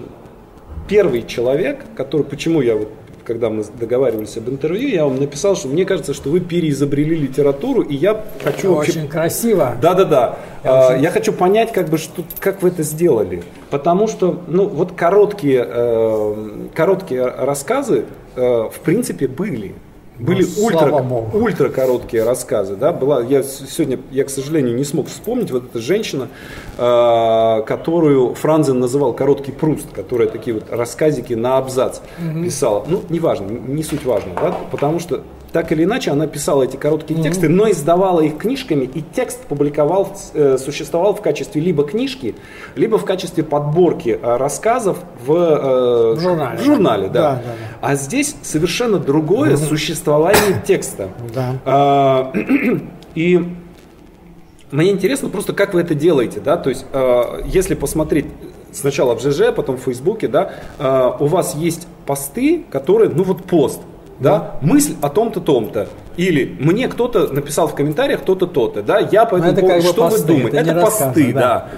первый человек, который, почему я вот когда мы договаривались об интервью, я вам написал, что мне кажется, что вы переизобрели литературу, и я хочу... Это. Очень красиво. Да-да-да. Я, а, очень... я хочу понять, как бы, что, как вы это сделали. Потому что, ну, вот короткие, э, короткие рассказы, э, в принципе, были. Были ну, ультра, ультра короткие рассказы, да, была, я сегодня, я, к сожалению, не смог вспомнить, вот эта женщина, э, которую Франзен называл короткий пруст, которая такие вот рассказики на абзац угу. писала, ну, неважно, не суть важно, да, потому что так или иначе, она писала эти короткие mm-hmm. тексты, но издавала их книжками, и текст публиковал, э, существовал в качестве либо книжки, либо в качестве подборки э, рассказов в, э, в журнале. В журнале да. Да, да, да. А здесь совершенно другое mm-hmm. существование текста. Да. А, и мне интересно просто, как вы это делаете, да, то есть, э, если посмотреть сначала в ЖЖ, потом в Фейсбуке, да, э, у вас есть посты, которые, ну вот пост, да, мысль о том-то, том-то. Или мне кто-то написал в комментариях то-то, то-то, да, я по этому поводу, что посты, вы думаете? Это, это посты, да. да.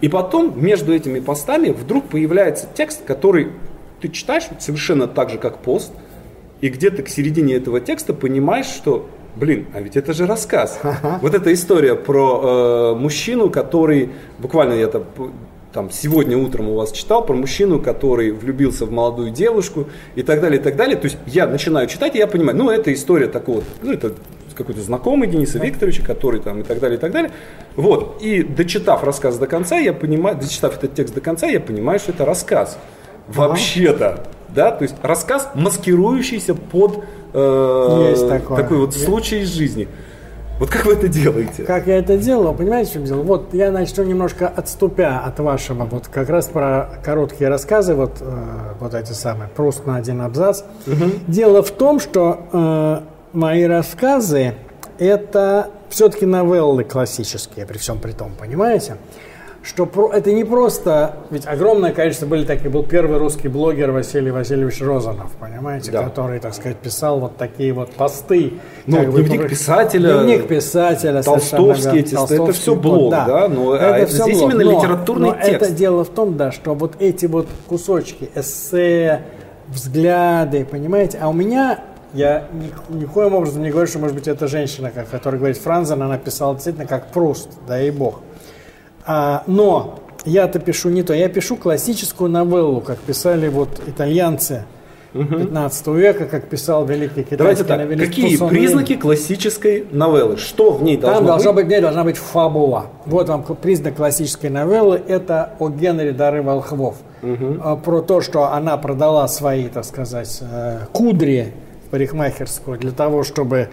И потом между этими постами вдруг появляется текст, который ты читаешь совершенно так же, как пост, и где-то к середине этого текста понимаешь, что Блин, а ведь это же рассказ. Вот эта история про э, мужчину, который буквально я там там, сегодня утром у вас читал про мужчину, который влюбился в молодую девушку и так далее, и так далее. То есть я начинаю читать, и я понимаю, ну, это история такого, ну, это какой-то знакомый Дениса Викторовича, который там и так далее, и так далее. Вот. И дочитав рассказ до конца, я понимаю, дочитав этот текст до конца, я понимаю, что это рассказ. Вообще-то. Да, то есть рассказ, маскирующийся под э, такой вот случай из жизни. Вот как вы это делаете? Как я это делал? Понимаете, в чем дело? Вот я начну немножко отступя от вашего, вот как раз про короткие рассказы, вот, э, вот эти самые, просто на один абзац. Угу. Дело в том, что э, мои рассказы это все-таки новеллы классические, при всем при том, понимаете? Что про, это не просто, ведь огромное количество были такие, был первый русский блогер Василий Васильевич Розанов, понимаете, да. который, так сказать, писал вот такие вот посты. Ну, дневник бы, писателя, дневник писателя, толстовские тексты, Толстовский, это все блог, да, да но это, а все здесь блог. именно но, литературный но текст. это дело в том, да, что вот эти вот кусочки, эссе, взгляды, понимаете, а у меня я ни, никоим образом не говорю, что, может быть, эта женщина, которая говорит Франзен, она писала действительно как Пруст, да и бог. А, но я-то пишу не то, я пишу классическую новеллу, как писали вот итальянцы 15 века, как писал великий китайский Давайте так, какие Пусон признаки Лин. классической новеллы? Что в ней должно Там быть? Должна быть? В ней должна быть фабула. Вот вам признак классической новеллы, это о Генри Дары Волхвов. Угу. Про то, что она продала свои, так сказать, э, кудри парикмахерскую для того, чтобы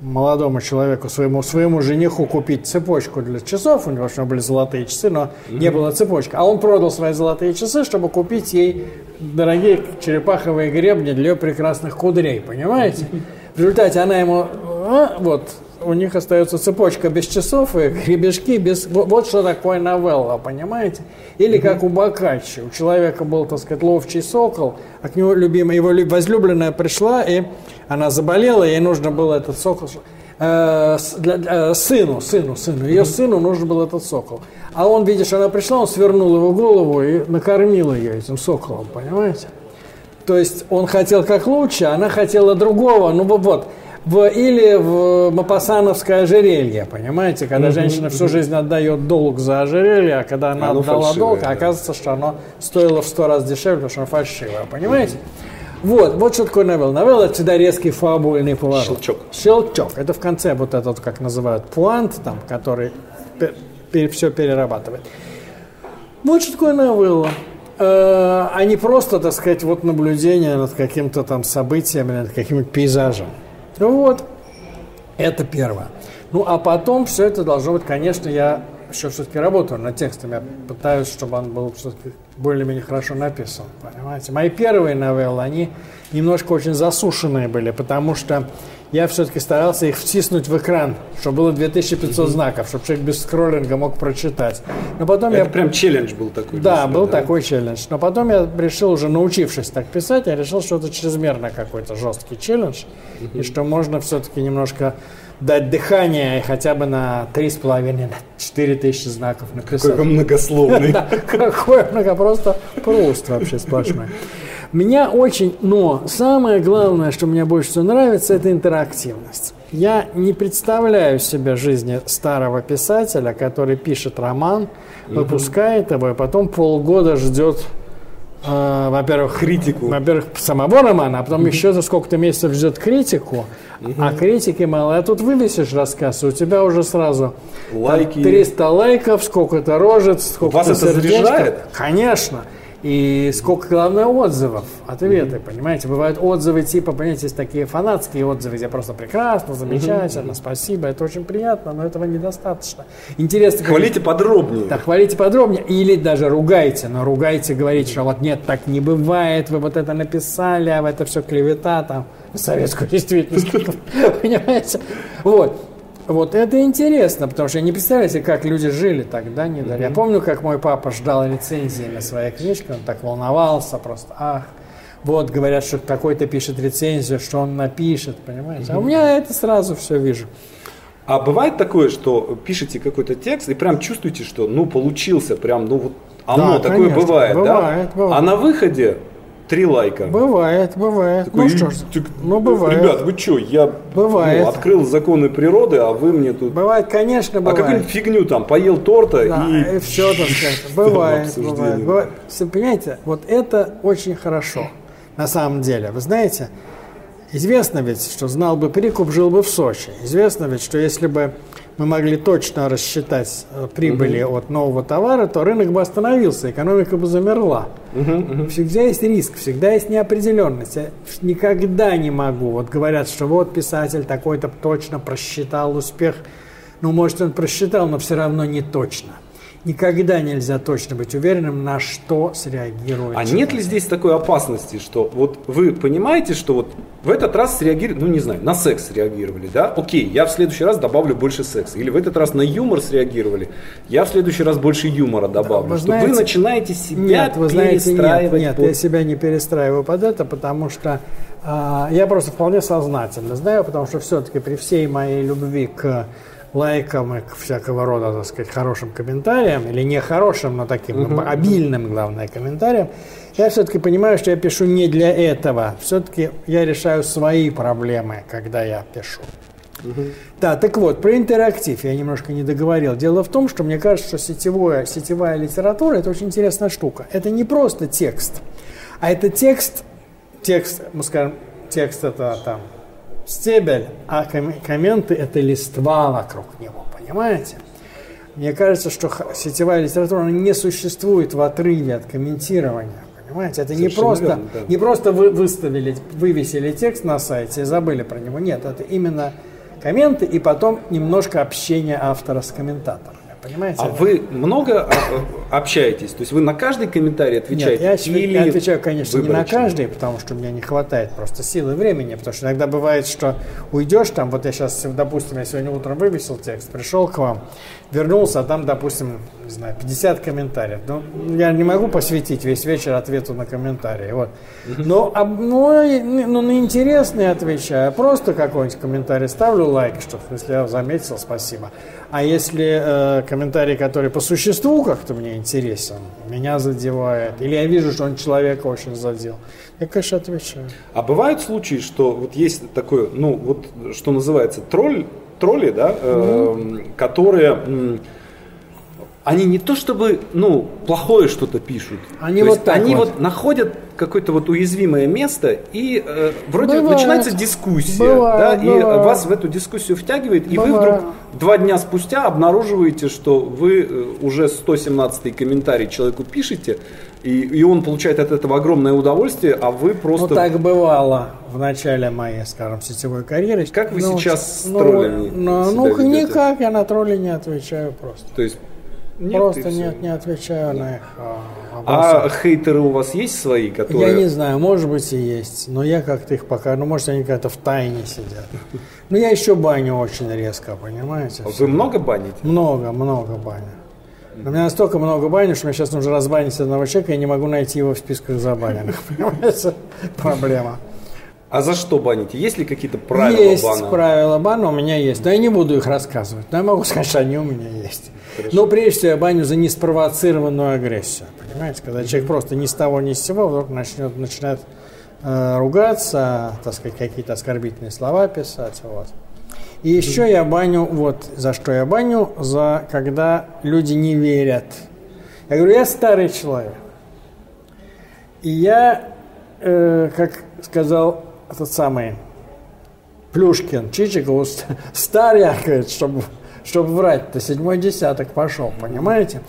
молодому человеку, своему, своему жениху купить цепочку для часов, у него что были золотые часы, но mm-hmm. не было цепочки. А он продал свои золотые часы, чтобы купить ей дорогие черепаховые гребни для ее прекрасных кудрей, понимаете? В результате она ему, а, вот, у них остается цепочка без часов и гребешки без... Вот, что такое новелла, понимаете? Или как у Бокаччи. У человека был, так сказать, ловчий сокол, а к нему любимая, его возлюбленная пришла, и она заболела, ей нужно было этот сокол... Э, для, э, сыну, сыну, сыну. Ее сыну нужен был этот сокол. А он, видишь, она пришла, он свернул его голову и накормил ее этим соколом, понимаете? То есть он хотел как лучше, а она хотела другого. Ну вот, в, или в Мапасановское ожерелье, понимаете, когда женщина всю жизнь отдает долг за ожерелье, а когда она оно отдала долг, да. оказывается, что оно стоило в сто раз дешевле, потому что оно фальшивое, понимаете? Вот, вот что такое новелла. Новелла – это всегда резкий фабульный поворот. Щелчок. Щелчок. Это в конце вот этот, как называют, пуант, там, который пер, все перерабатывает. Вот что такое новелла. Э, а не просто, так сказать, вот наблюдение над каким-то там событием или над каким-то пейзажем. Ну вот, это первое. Ну, а потом все это должно быть, конечно, я еще все-таки работаю над текстом. Я пытаюсь, чтобы он был все-таки более-менее хорошо написан. Понимаете? Мои первые новеллы, они немножко очень засушенные были, потому что я все-таки старался их втиснуть в экран, чтобы было 2500 знаков, чтобы человек без скроллинга мог прочитать. Но потом Это я... прям челлендж был такой. Да, был да? такой челлендж. Но потом я решил, уже научившись так писать, я решил, что это чрезмерно какой-то жесткий челлендж, и что можно все-таки немножко дать дыхание хотя бы на 3,5, на 4 тысячи знаков написать. Какой многословный. Какой много, просто пруст вообще сплошной. Меня очень, но самое главное, что мне больше всего нравится, это интерактивность. Я не представляю себе жизни старого писателя, который пишет роман, выпускает его, и потом полгода ждет э, во-первых, критику. Во-первых, самого романа, а потом еще за сколько-то месяцев ждет критику. А критики мало. А тут вывесишь рассказ, и у тебя уже сразу Лайки. 300 лайков, сколько-то рожец, сколько-то Вас это заряжает? Конечно. И сколько, главное, отзывов, ответы, mm-hmm. понимаете? Бывают отзывы типа, понимаете, есть такие фанатские отзывы, где просто прекрасно, замечательно, mm-hmm. спасибо, это очень приятно, но этого недостаточно. Интересно. Хвалите как... подробнее. Да, хвалите подробнее. Или даже ругайте, но ругайте, говорите, что вот нет, так не бывает, вы вот это написали, а это все клевета, там, советскую действительность, понимаете? Вот. Вот это интересно, потому что я не представляю себе, как люди жили тогда, не. Mm-hmm. Я помню, как мой папа ждал рецензии на своей книжке, он так волновался просто, ах, вот говорят, что какой-то пишет рецензию, что он напишет, понимаете? Mm-hmm. А у меня это сразу все вижу. А бывает такое, что пишете какой-то текст и прям чувствуете, что ну получился, прям ну вот оно да, такое конечно, бывает, бывает, да? Бывает. А на выходе Три лайка. Бывает, бывает. Такой, ну что ж, так, ну бывает. Ребят, вы что, я бывает. Ну, открыл законы природы, а вы мне тут... Бывает, конечно, бывает. А какую-нибудь фигню там, поел торта да, и... и все, так сказать. Бывает, бывает, бывает. Понимаете, вот это очень хорошо, на самом деле. Вы знаете, известно ведь, что знал бы прикуп, жил бы в Сочи. Известно ведь, что если бы мы могли точно рассчитать э, прибыли угу. от нового товара, то рынок бы остановился, экономика бы замерла. Угу, угу. Всегда есть риск, всегда есть неопределенность. Я никогда не могу. Вот говорят, что вот писатель такой-то точно просчитал успех. Ну, может, он просчитал, но все равно не точно никогда нельзя точно быть уверенным, на что среагирует. А человек. нет ли здесь такой опасности, что вот вы понимаете, что вот в этот раз среагировали, ну не знаю, на секс реагировали, да? Окей, я в следующий раз добавлю больше секса. Или в этот раз на юмор среагировали, я в следующий раз больше юмора добавлю. Вы, что знаете, вы начинаете себя нет, вы знаете, нет, нет, под... я себя не перестраиваю под это, потому что э, я просто вполне сознательно знаю, потому что все-таки при всей моей любви к лайкам и всякого рода, так сказать, хорошим комментариям, или не хорошим, но таким угу. обильным, главное, комментариям, я все-таки понимаю, что я пишу не для этого. Все-таки я решаю свои проблемы, когда я пишу. Угу. Да, так вот, про интерактив я немножко не договорил. Дело в том, что мне кажется, что сетевое, сетевая литература – это очень интересная штука. Это не просто текст, а это текст, текст, мы скажем, текст это там стебель, а комменты – это листва вокруг него, понимаете? Мне кажется, что сетевая литература не существует в отрыве от комментирования. Понимаете, это не просто, верно, да. не просто вы выставили, вывесили текст на сайте и забыли про него. Нет, это именно комменты и потом немножко общения автора с комментатором. Понимаете? А вы много а, общаетесь? То есть вы на каждый комментарий отвечаете? Нет, я, Или я отвечаю, конечно, выборочно? не на каждый, потому что у меня не хватает просто силы и времени. Потому что иногда бывает, что уйдешь там, вот я сейчас, допустим, я сегодня утром вывесил текст, пришел к вам, вернулся, а там, допустим, не знаю, 50 комментариев. Ну, я не могу посвятить весь вечер ответу на комментарии. Вот. Но, а, ну, ну, на интересные отвечаю. Просто какой-нибудь комментарий ставлю лайк, что если я заметил, спасибо. А если э, комментарий, который по существу как-то мне интересен, меня задевает, или я вижу, что он человека очень задел, я, конечно, отвечаю. А бывают случаи, что вот есть такое, ну, вот что называется тролль, тролли, да, mm-hmm. которые они не то чтобы, ну, плохое что-то пишут. Они то вот есть, они вот. вот находят какое-то вот уязвимое место и э, вроде бывает. начинается дискуссия, бывает, да, бывает. и вас в эту дискуссию втягивает, и бывает. вы вдруг два дня спустя обнаруживаете, что вы э, уже 117 комментарий человеку пишете, и, и он получает от этого огромное удовольствие, а вы просто... Ну, так бывало в начале моей, скажем, сетевой карьеры. Как вы ну, сейчас с ну, троллями Ну, ну никак, я на тролли не отвечаю просто. То есть нет, Просто нет, не отвечаю на их а, вопросы. А хейтеры у вас есть свои, которые... Я не знаю, может быть и есть, но я как-то их пока, ну может они как-то в тайне сидят. Но я еще баню очень резко, понимаете? А вы много баните? Много, много баню. У меня настолько много бани, что мне сейчас нужно разбанить одного человека, я не могу найти его в списках забаненных. Понимаете? Проблема. А за что баните? Есть ли какие-то правила есть бана? Есть правила бана, у меня есть. Но я не буду их рассказывать. Но я могу сказать, что они у меня есть. Хорошо. Но прежде всего я баню за неспровоцированную агрессию. Понимаете, когда человек просто ни с того ни с сего вдруг начнет, начинает э, ругаться, так сказать, какие-то оскорбительные слова писать. Вот. И еще я баню, вот за что я баню, за когда люди не верят. Я говорю, я старый человек. И я, э, как сказал этот самый Плюшкин, Чичиков, старый, говорит, чтобы чтобы врать-то, седьмой десяток пошел, понимаете?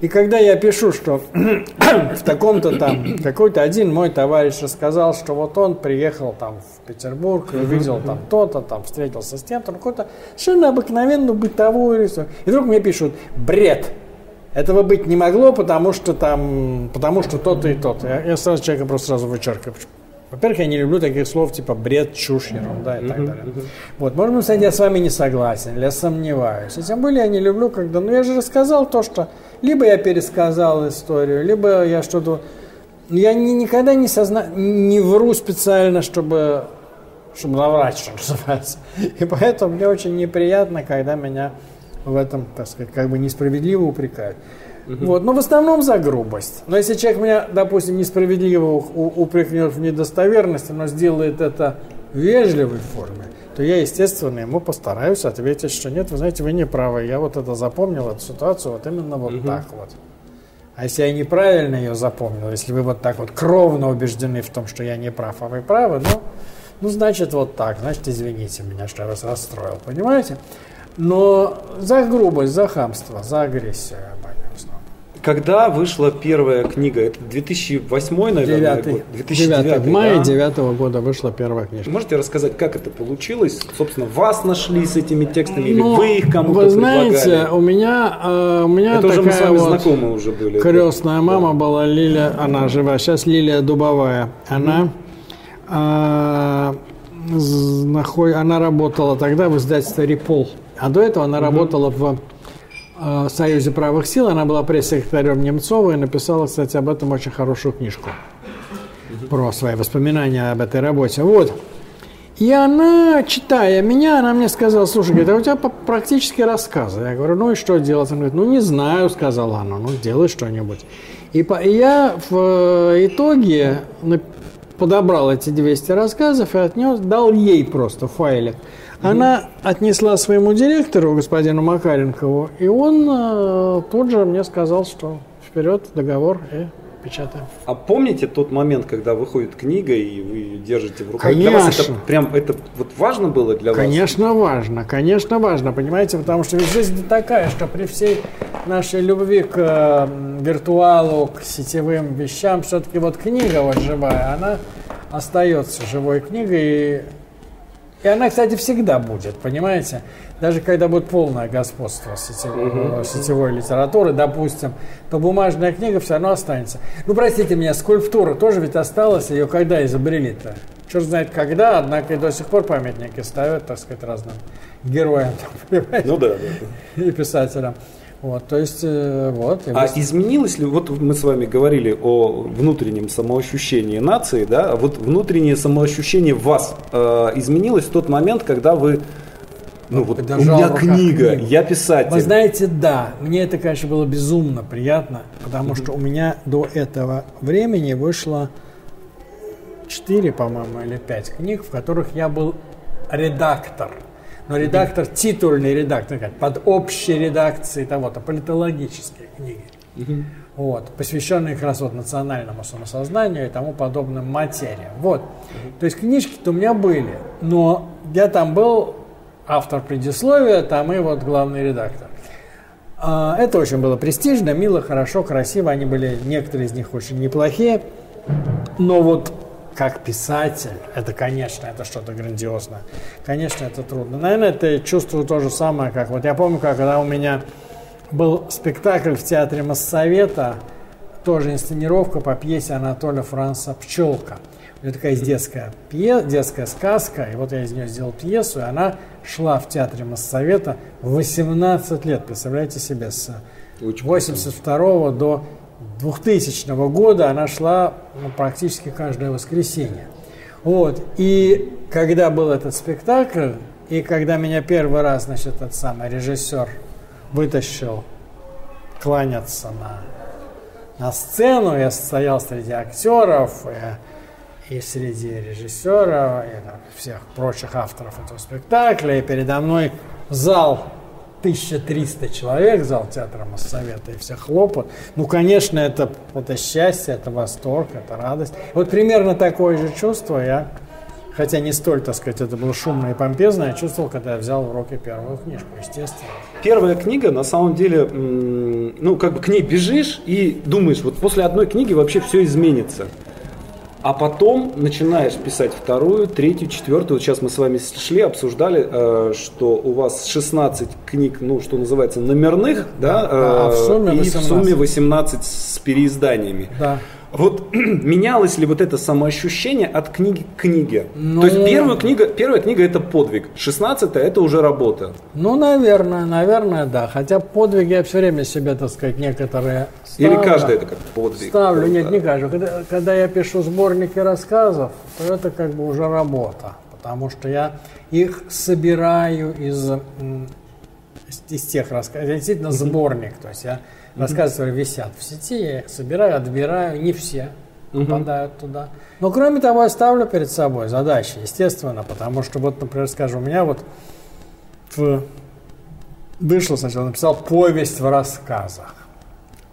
И когда я пишу, что в таком-то там, какой-то один мой товарищ рассказал, что вот он приехал там в Петербург, увидел там то-то, там встретился с тем-то, ну, какой-то совершенно обыкновенную бытовую рисунок. И вдруг мне пишут, бред, этого быть не могло, потому что там, потому что то-то и то-то. Я, я сразу человека просто сразу вычеркиваю. Во-первых, я не люблю таких слов типа бред, чушь, ерунда и так далее. Вот, может быть, я с вами не согласен, или я сомневаюсь. И тем более я не люблю, когда, ну я же рассказал то, что либо я пересказал историю, либо я что-то... Я ни, никогда не, созна... не вру специально, чтобы, чтобы наврать, что называется. И поэтому мне очень неприятно, когда меня в этом, так сказать, как бы несправедливо упрекают. Угу. Вот, но в основном за грубость. Но если человек меня, допустим, несправедливо упрекнет в недостоверности, но сделает это в вежливой форме, то я, естественно, ему постараюсь ответить, что нет, вы знаете, вы не правы. Я вот это запомнил, эту ситуацию вот именно вот угу. так вот. А если я неправильно ее запомнил, если вы вот так вот кровно убеждены в том, что я не прав, а вы правы, ну, ну значит вот так, значит извините меня, что я вас расстроил, понимаете? Но за грубость, за хамство, за агрессию. Когда вышла первая книга? Это 2008, наверное, 9, год? 2009, 9, в мае да? 2009 года вышла первая книжка. Можете рассказать, как это получилось? Собственно, вас нашли с этими текстами или ну, вы их кому-то Вы знаете, предлагали? у меня, э, у меня это такая уже мы с вами вот знакомы уже были. Крестная мама да. была Лилия, она жива, сейчас Лилия Дубовая. Она, э, наход, она работала тогда в издательстве «Репол», а до этого она работала в Э, Союзе правых сил. Она была пресс-секретарем Немцова и написала, кстати, об этом очень хорошую книжку про свои воспоминания об этой работе. Вот. И она, читая меня, она мне сказала, слушай, говорит, а у тебя практически рассказы. Я говорю, ну и что делать? Она говорит, ну не знаю, сказала она, ну делай что-нибудь. И, по, и я в э, итоге подобрал эти 200 рассказов и отнес, дал ей просто файлик. Она отнесла своему директору, господину Макаренкову, и он э, тут же мне сказал, что вперед, договор и печатаем. А помните тот момент, когда выходит книга и вы ее держите в руках? Конечно. Для вас это прям это вот важно было для вас? Конечно важно, конечно важно, понимаете, потому что жизнь такая, что при всей нашей любви к э, виртуалу, к сетевым вещам, все-таки вот книга вот живая, она остается живой книгой и и она, кстати, всегда будет, понимаете? Даже когда будет полное господство сетевой, uh-huh. сетевой литературы, допустим, то бумажная книга все равно останется. Ну, простите меня, скульптура тоже ведь осталась, ее когда изобрели-то? Черт знает когда, однако и до сих пор памятники ставят, так сказать, разным героям, понимаете? Ну да, да. И писателям. Вот, то есть, э, вот. А вы... изменилось ли, вот мы с вами говорили о внутреннем самоощущении нации, да, а вот внутреннее самоощущение вас э, изменилось в тот момент, когда вы ну вот у меня книга, книгу. я писатель. Вы знаете, да, мне это, конечно, было безумно приятно, потому mm-hmm. что у меня до этого времени вышло 4, по-моему, или 5 книг, в которых я был редактор но редактор, титульный редактор, под общей редакцией того-то, политологические книги. Угу. Вот, посвященные как раз вот национальному самосознанию и тому подобным материям. Вот. То есть книжки-то у меня были, но я там был автор предисловия, там и вот главный редактор. А, это очень было престижно, мило, хорошо, красиво. Они были, некоторые из них очень неплохие. Но вот как писатель, это, конечно, это что-то грандиозное. Конечно, это трудно. Наверное, это чувствую то же самое, как вот я помню, когда у меня был спектакль в театре Моссовета, тоже инсценировка по пьесе Анатолия Франца «Пчелка». У меня такая есть детская, пье, детская сказка, и вот я из нее сделал пьесу, и она шла в театре Моссовета 18 лет, представляете себе, с 82 до 2000 года она шла ну, практически каждое воскресенье. Вот. И когда был этот спектакль, и когда меня первый раз, значит, этот самый режиссер вытащил кланяться на, на сцену, я стоял среди актеров и, и среди режиссера, и там, всех прочих авторов этого спектакля, и передо мной зал 1300 человек, зал театра Моссовета, и все хлопают. Ну, конечно, это, это счастье, это восторг, это радость. Вот примерно такое же чувство я, хотя не столь, так сказать, это было шумно и помпезно, я чувствовал, когда я взял в руки первую книжку, естественно. Первая книга, на самом деле, ну, как бы к ней бежишь и думаешь, вот после одной книги вообще все изменится. А потом начинаешь писать вторую, третью, четвертую. Вот сейчас мы с вами шли, обсуждали, э, что у вас 16 книг, ну, что называется, номерных, да, да, а в сумме и 18. в сумме 18 с переизданиями. Да. Вот менялось ли вот это самоощущение от книги к книге? Ну, То есть первая книга, первая книга это подвиг, 16 это уже работа. Ну, наверное, наверное, да. Хотя подвиг я все время себе, так сказать, некоторые ставлю. Или каждый это как подвиг? Ставлю, нет, не каждый. Когда, когда я пишу сборники рассказов, то это как бы уже работа. Потому что я их собираю из, из тех рассказов. Это действительно сборник. То есть я Рассказы висят в сети, я их собираю, отбираю, не все попадают туда. Но кроме того, я ставлю перед собой задачи, естественно, потому что вот, например, скажем, у меня вот в... вышло сначала, написал повесть в рассказах.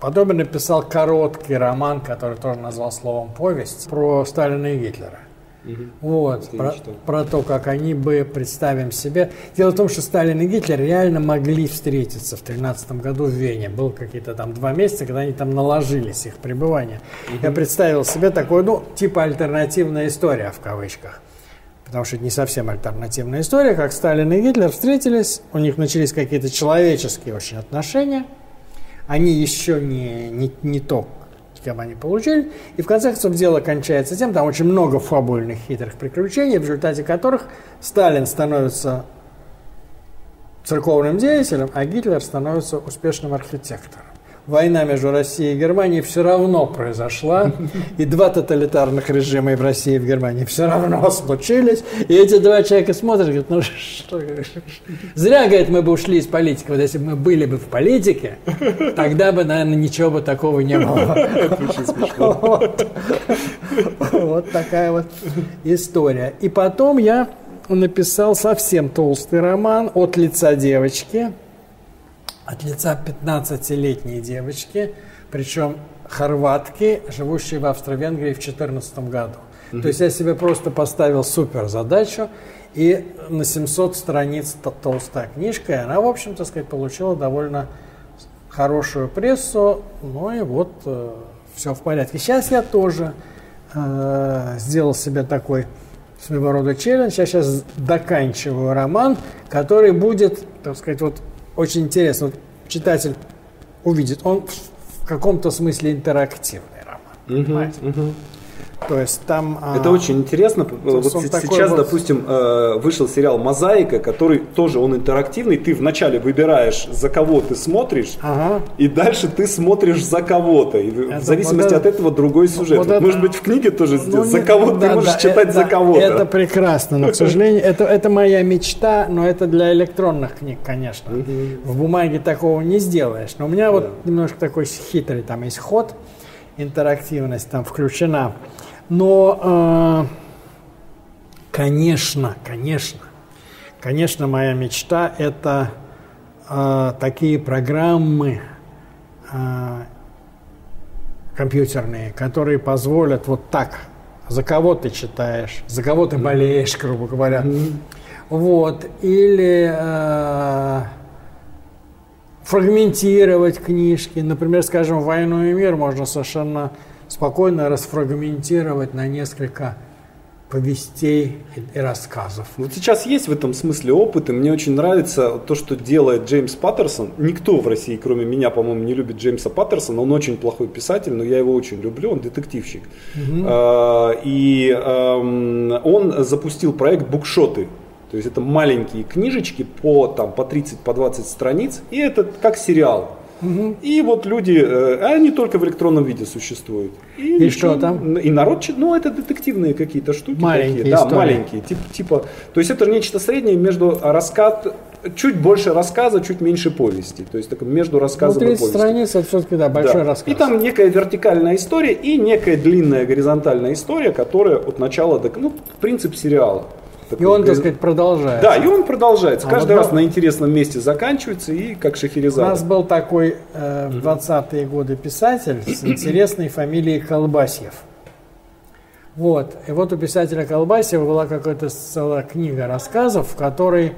Потом я написал короткий роман, который тоже назвал словом повесть, про Сталина и Гитлера. Угу. Вот, про, про то, как они бы, представим себе. Дело в том, что Сталин и Гитлер реально могли встретиться в 13 году в Вене. Было какие-то там два месяца, когда они там наложились, их пребывание. Угу. Я представил себе такое, ну, типа альтернативная история в кавычках. Потому что это не совсем альтернативная история, как Сталин и Гитлер встретились, у них начались какие-то человеческие очень отношения, они еще не, не, не то, кем они получили. И в конце концов дело кончается тем, там очень много фабульных хитрых приключений, в результате которых Сталин становится церковным деятелем, а Гитлер становится успешным архитектором война между Россией и Германией все равно произошла, и два тоталитарных режима и в России, и в Германии все равно случились, и эти два человека смотрят, говорят, ну что, зря, говорит, мы бы ушли из политики, вот если бы мы были бы в политике, тогда бы, наверное, ничего бы такого не было. Вот. вот такая вот история. И потом я написал совсем толстый роман «От лица девочки», от лица 15-летней девочки, причем хорватки, живущей в Австро-Венгрии в 2014 году. Mm-hmm. То есть я себе просто поставил супер задачу, и на 700 страниц толстая книжка, и она, в общем, так сказать, получила довольно хорошую прессу, ну и вот э, все в порядке. Сейчас я тоже э, сделал себе такой своего рода челлендж. Я сейчас доканчиваю роман, который будет, так сказать, вот очень интересно. Вот читатель увидит, он в каком-то смысле интерактивный роман. Угу, угу. То есть там... А, Это а, очень интересно. Вот сейчас, вот... допустим, э, вышел сериал «Мозаика», который тоже он интерактивный. Ты вначале выбираешь, за кого ты смотришь, ага. и дальше ты смотришь за кого-то. И это, в зависимости вот от этого другой сюжет. Вот это... Может быть, в книге тоже ну, за кого да, ты можешь да, читать это, за кого-то. Это прекрасно, но, к сожалению, это, это моя мечта, но это для электронных книг, конечно. В бумаге такого не сделаешь. Но у меня вот немножко такой хитрый там есть ход, интерактивность там включена. Но, э, конечно, конечно, конечно, моя мечта – это э, такие программы э, компьютерные, которые позволят вот так, за кого ты читаешь, за кого ты болеешь, грубо говоря, mm-hmm. вот, или э, фрагментировать книжки, например, скажем, «Войну и мир» можно совершенно спокойно расфрагментировать на несколько повестей и рассказов. Вот сейчас есть в этом смысле опыт, и мне очень нравится то, что делает Джеймс Паттерсон. Никто в России, кроме меня, по-моему, не любит Джеймса Паттерсона. Он очень плохой писатель, но я его очень люблю, он детективщик. Угу. И он запустил проект «Букшоты». То есть это маленькие книжечки по, там, по 30, по 20 страниц, и это как сериал. Угу. И вот люди, э, они только в электронном виде существуют. И, и что там? И народ, ну это детективные какие-то штуки. Маленькие такие, истории. Да, маленькие. Тип, типа, то есть это нечто среднее между рассказ, чуть больше рассказа, чуть меньше повести. То есть так, между рассказом ну, и повестью. страниц это все-таки да, большой да. рассказ. И там некая вертикальная история и некая длинная горизонтальная история, которая от начала до... Ну, принцип сериала. И он, так сказать, продолжает. Да, и он продолжается. А Каждый вот раз да. на интересном месте заканчивается и как Шахерезада. У нас был такой э, в 20-е годы писатель с интересной фамилией Колбасьев. Вот. И вот у писателя Колбасева была какая-то целая книга рассказов, в которой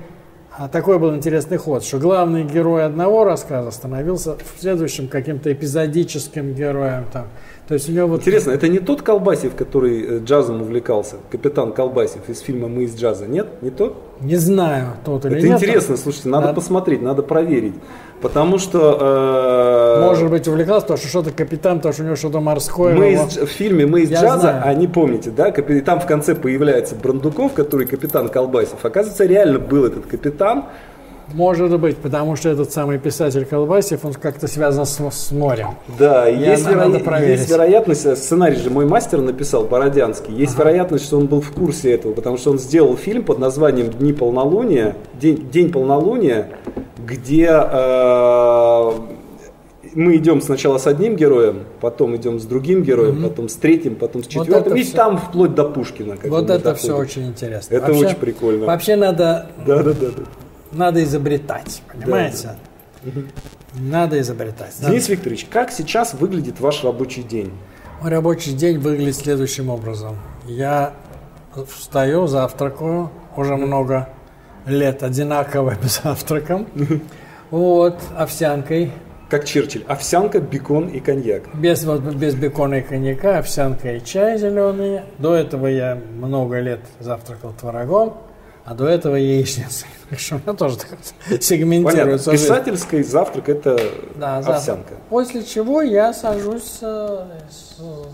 такой был интересный ход, что главный герой одного рассказа становился в следующем каким-то эпизодическим героем. Там. То есть у него вот... Интересно, это не тот Колбасев, который э, джазом увлекался, капитан Колбасев из фильма «Мы из джаза», нет? Не тот? Не знаю, тот или это нет. Это интересно, слушайте, надо, надо посмотреть, надо проверить. Потому что... Э, Может быть, увлекался, потому что что-то капитан, потому что у него что-то морское. Мы из, в фильме «Мы из Я джаза», знаю. а не помните, да, там в конце появляется Брандуков, который капитан Колбасев. Оказывается, реально был этот капитан, может быть, потому что этот самый писатель Колбасев, он как-то связан с, с морем. Да, есть, веро... есть вероятность, э, сценарий же мой мастер написал, Бородянский, есть ага. вероятность, что он был в курсе этого, потому что он сделал фильм под названием «Дни полнолуния», «День, День полнолуния», где э, мы идем сначала с одним героем, потом идем с другим героем, угу. потом с третьим, потом с четвертым, вот и все. там вплоть до Пушкина. Вот это доходим. все очень интересно. Это вообще, очень прикольно. Вообще надо... Да, да, да. да надо изобретать, понимаете? Да, да. Надо изобретать. Денис надо... Викторович, как сейчас выглядит ваш рабочий день? Мой рабочий день выглядит следующим образом. Я встаю, завтракаю, уже много лет одинаковым завтраком. Вот, овсянкой. Как Черчилль. Овсянка, бекон и коньяк. Без, вот, без бекона и коньяка, овсянка и чай зеленый. До этого я много лет завтракал творогом, а до этого яичницей. Так что у меня тоже так сегментируется. Понятно. Писательский завтрак это да, овсянка. Завтрак. После чего я сажусь э,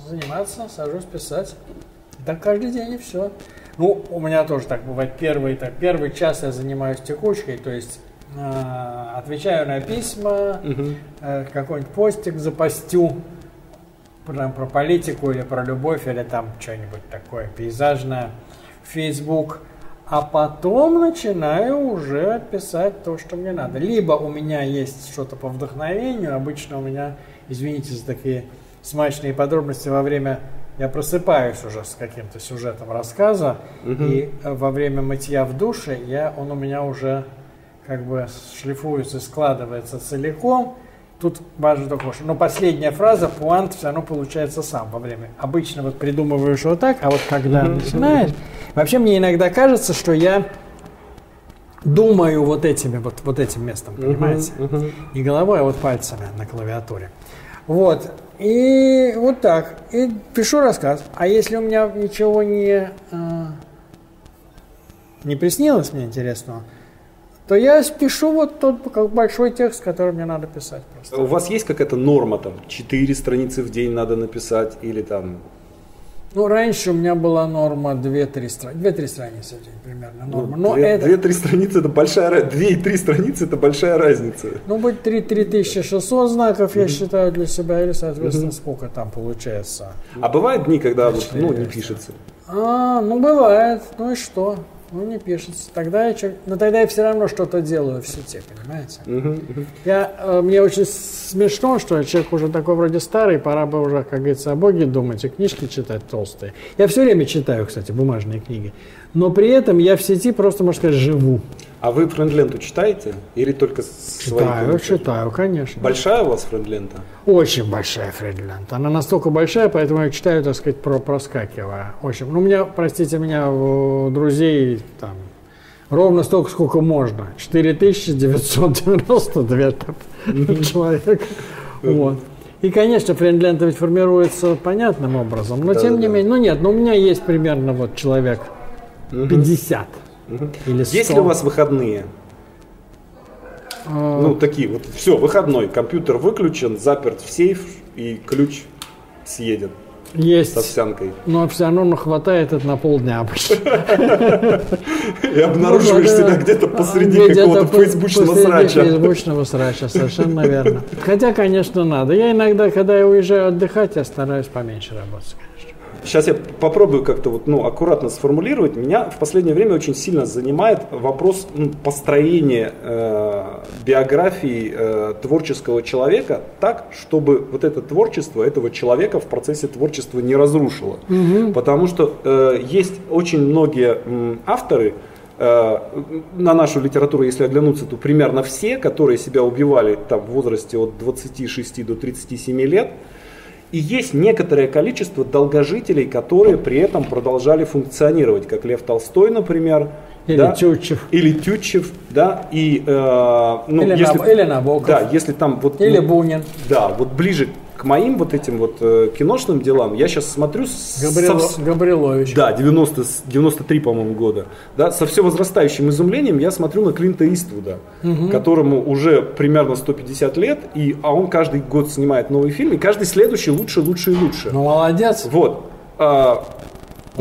заниматься, сажусь писать. Так каждый день и все. Ну, у меня тоже так бывает. Первый, так, первый час я занимаюсь текучкой, то есть э, отвечаю на письма, угу. э, какой-нибудь постик запостю, прям про политику или про любовь, или там что-нибудь такое пейзажное. Facebook. А потом начинаю уже писать то, что мне надо. Либо у меня есть что-то по вдохновению, обычно у меня, извините за такие смачные подробности, во время я просыпаюсь уже с каким-то сюжетом рассказа, угу. и э, во время мытья в душе я, он у меня уже как бы шлифуется, складывается целиком. Тут важно только, что, но последняя фраза, пуант все равно получается сам во время. Обычно вот придумываешь вот так, а вот когда начинаешь, вообще мне иногда кажется, что я думаю вот этими вот вот этим местом, понимаете, не головой, а вот пальцами на клавиатуре. Вот. И вот так. И пишу рассказ. А если у меня ничего не, э, не приснилось мне интересного, то я пишу вот тот как большой текст, который мне надо писать. Просто. У вас есть какая-то норма там? Четыре страницы в день надо написать или там ну, раньше у меня была норма 2-3 страницы, 2-3 страницы в день примерно норма. Ну, Но 2, это... 2-3 страницы это большая 2-3 страницы это большая разница. Ну, быть 3 3600 знаков, я считаю, для себя, или, соответственно, сколько там получается. А бывают дни, когда вот, ну, не пишется? А, ну, бывает. Ну и что? Ну, не пишется. Тогда я, но тогда я все равно что-то делаю в сети, понимаете? Uh-huh, uh-huh. Я, э, мне очень смешно, что человек уже такой вроде старый, пора бы уже, как говорится, о Боге думать и книжки читать толстые. Я все время читаю, кстати, бумажные книги. Но при этом я в сети просто, можно сказать, живу. А вы френдленту читаете? Или только свои Читаю, читаю, конечно. Большая у вас френдлента? Очень большая френдлента. Она настолько большая, поэтому я читаю, так сказать, про проскакивая. Очень. Ну, у меня, простите меня, у друзей там ровно столько, сколько можно. 4992 человека. Вот. И, конечно, френдлента ведь формируется понятным образом, но да, тем да, не менее, ну нет, но у меня есть примерно вот человек 50. Угу. Или 100. Есть ли у вас выходные? А... Ну, такие вот, все, выходной, компьютер выключен, заперт в сейф и ключ съеден. Есть. С овсянкой. Но все равно ну, хватает это на полдня обычно. И обнаруживаешь ну, себя где-то посреди какого-то фейсбучного срача. фейсбучного срача, совершенно верно. Хотя, конечно, надо. Я иногда, когда я уезжаю отдыхать, я стараюсь поменьше работать. Сейчас я попробую как-то вот, ну, аккуратно сформулировать. Меня в последнее время очень сильно занимает вопрос ну, построения э, биографии э, творческого человека так, чтобы вот это творчество этого человека в процессе творчества не разрушило. Угу. Потому что э, есть очень многие э, авторы, на нашу литературу, если оглянуться, то примерно все, которые себя убивали там, в возрасте от 26 до 37 лет, и есть некоторое количество долгожителей, которые при этом продолжали функционировать, как Лев Толстой, например. Или да? Тютчев. Или Тютчев, да. И, э, ну, или, если, на, или Набоков. Да, если там вот... Или ну, Бунин. Да, вот ближе к моим вот этим вот э, киношным делам, я сейчас смотрю... Габриэл, со, Габрилович. Да, 90, 93, по-моему, года. Да, со все возрастающим изумлением я смотрю на Клинта Иствуда, угу. которому уже примерно 150 лет, и, а он каждый год снимает новый фильм, и каждый следующий лучше, лучше и лучше. Ну, молодец. Вот. А,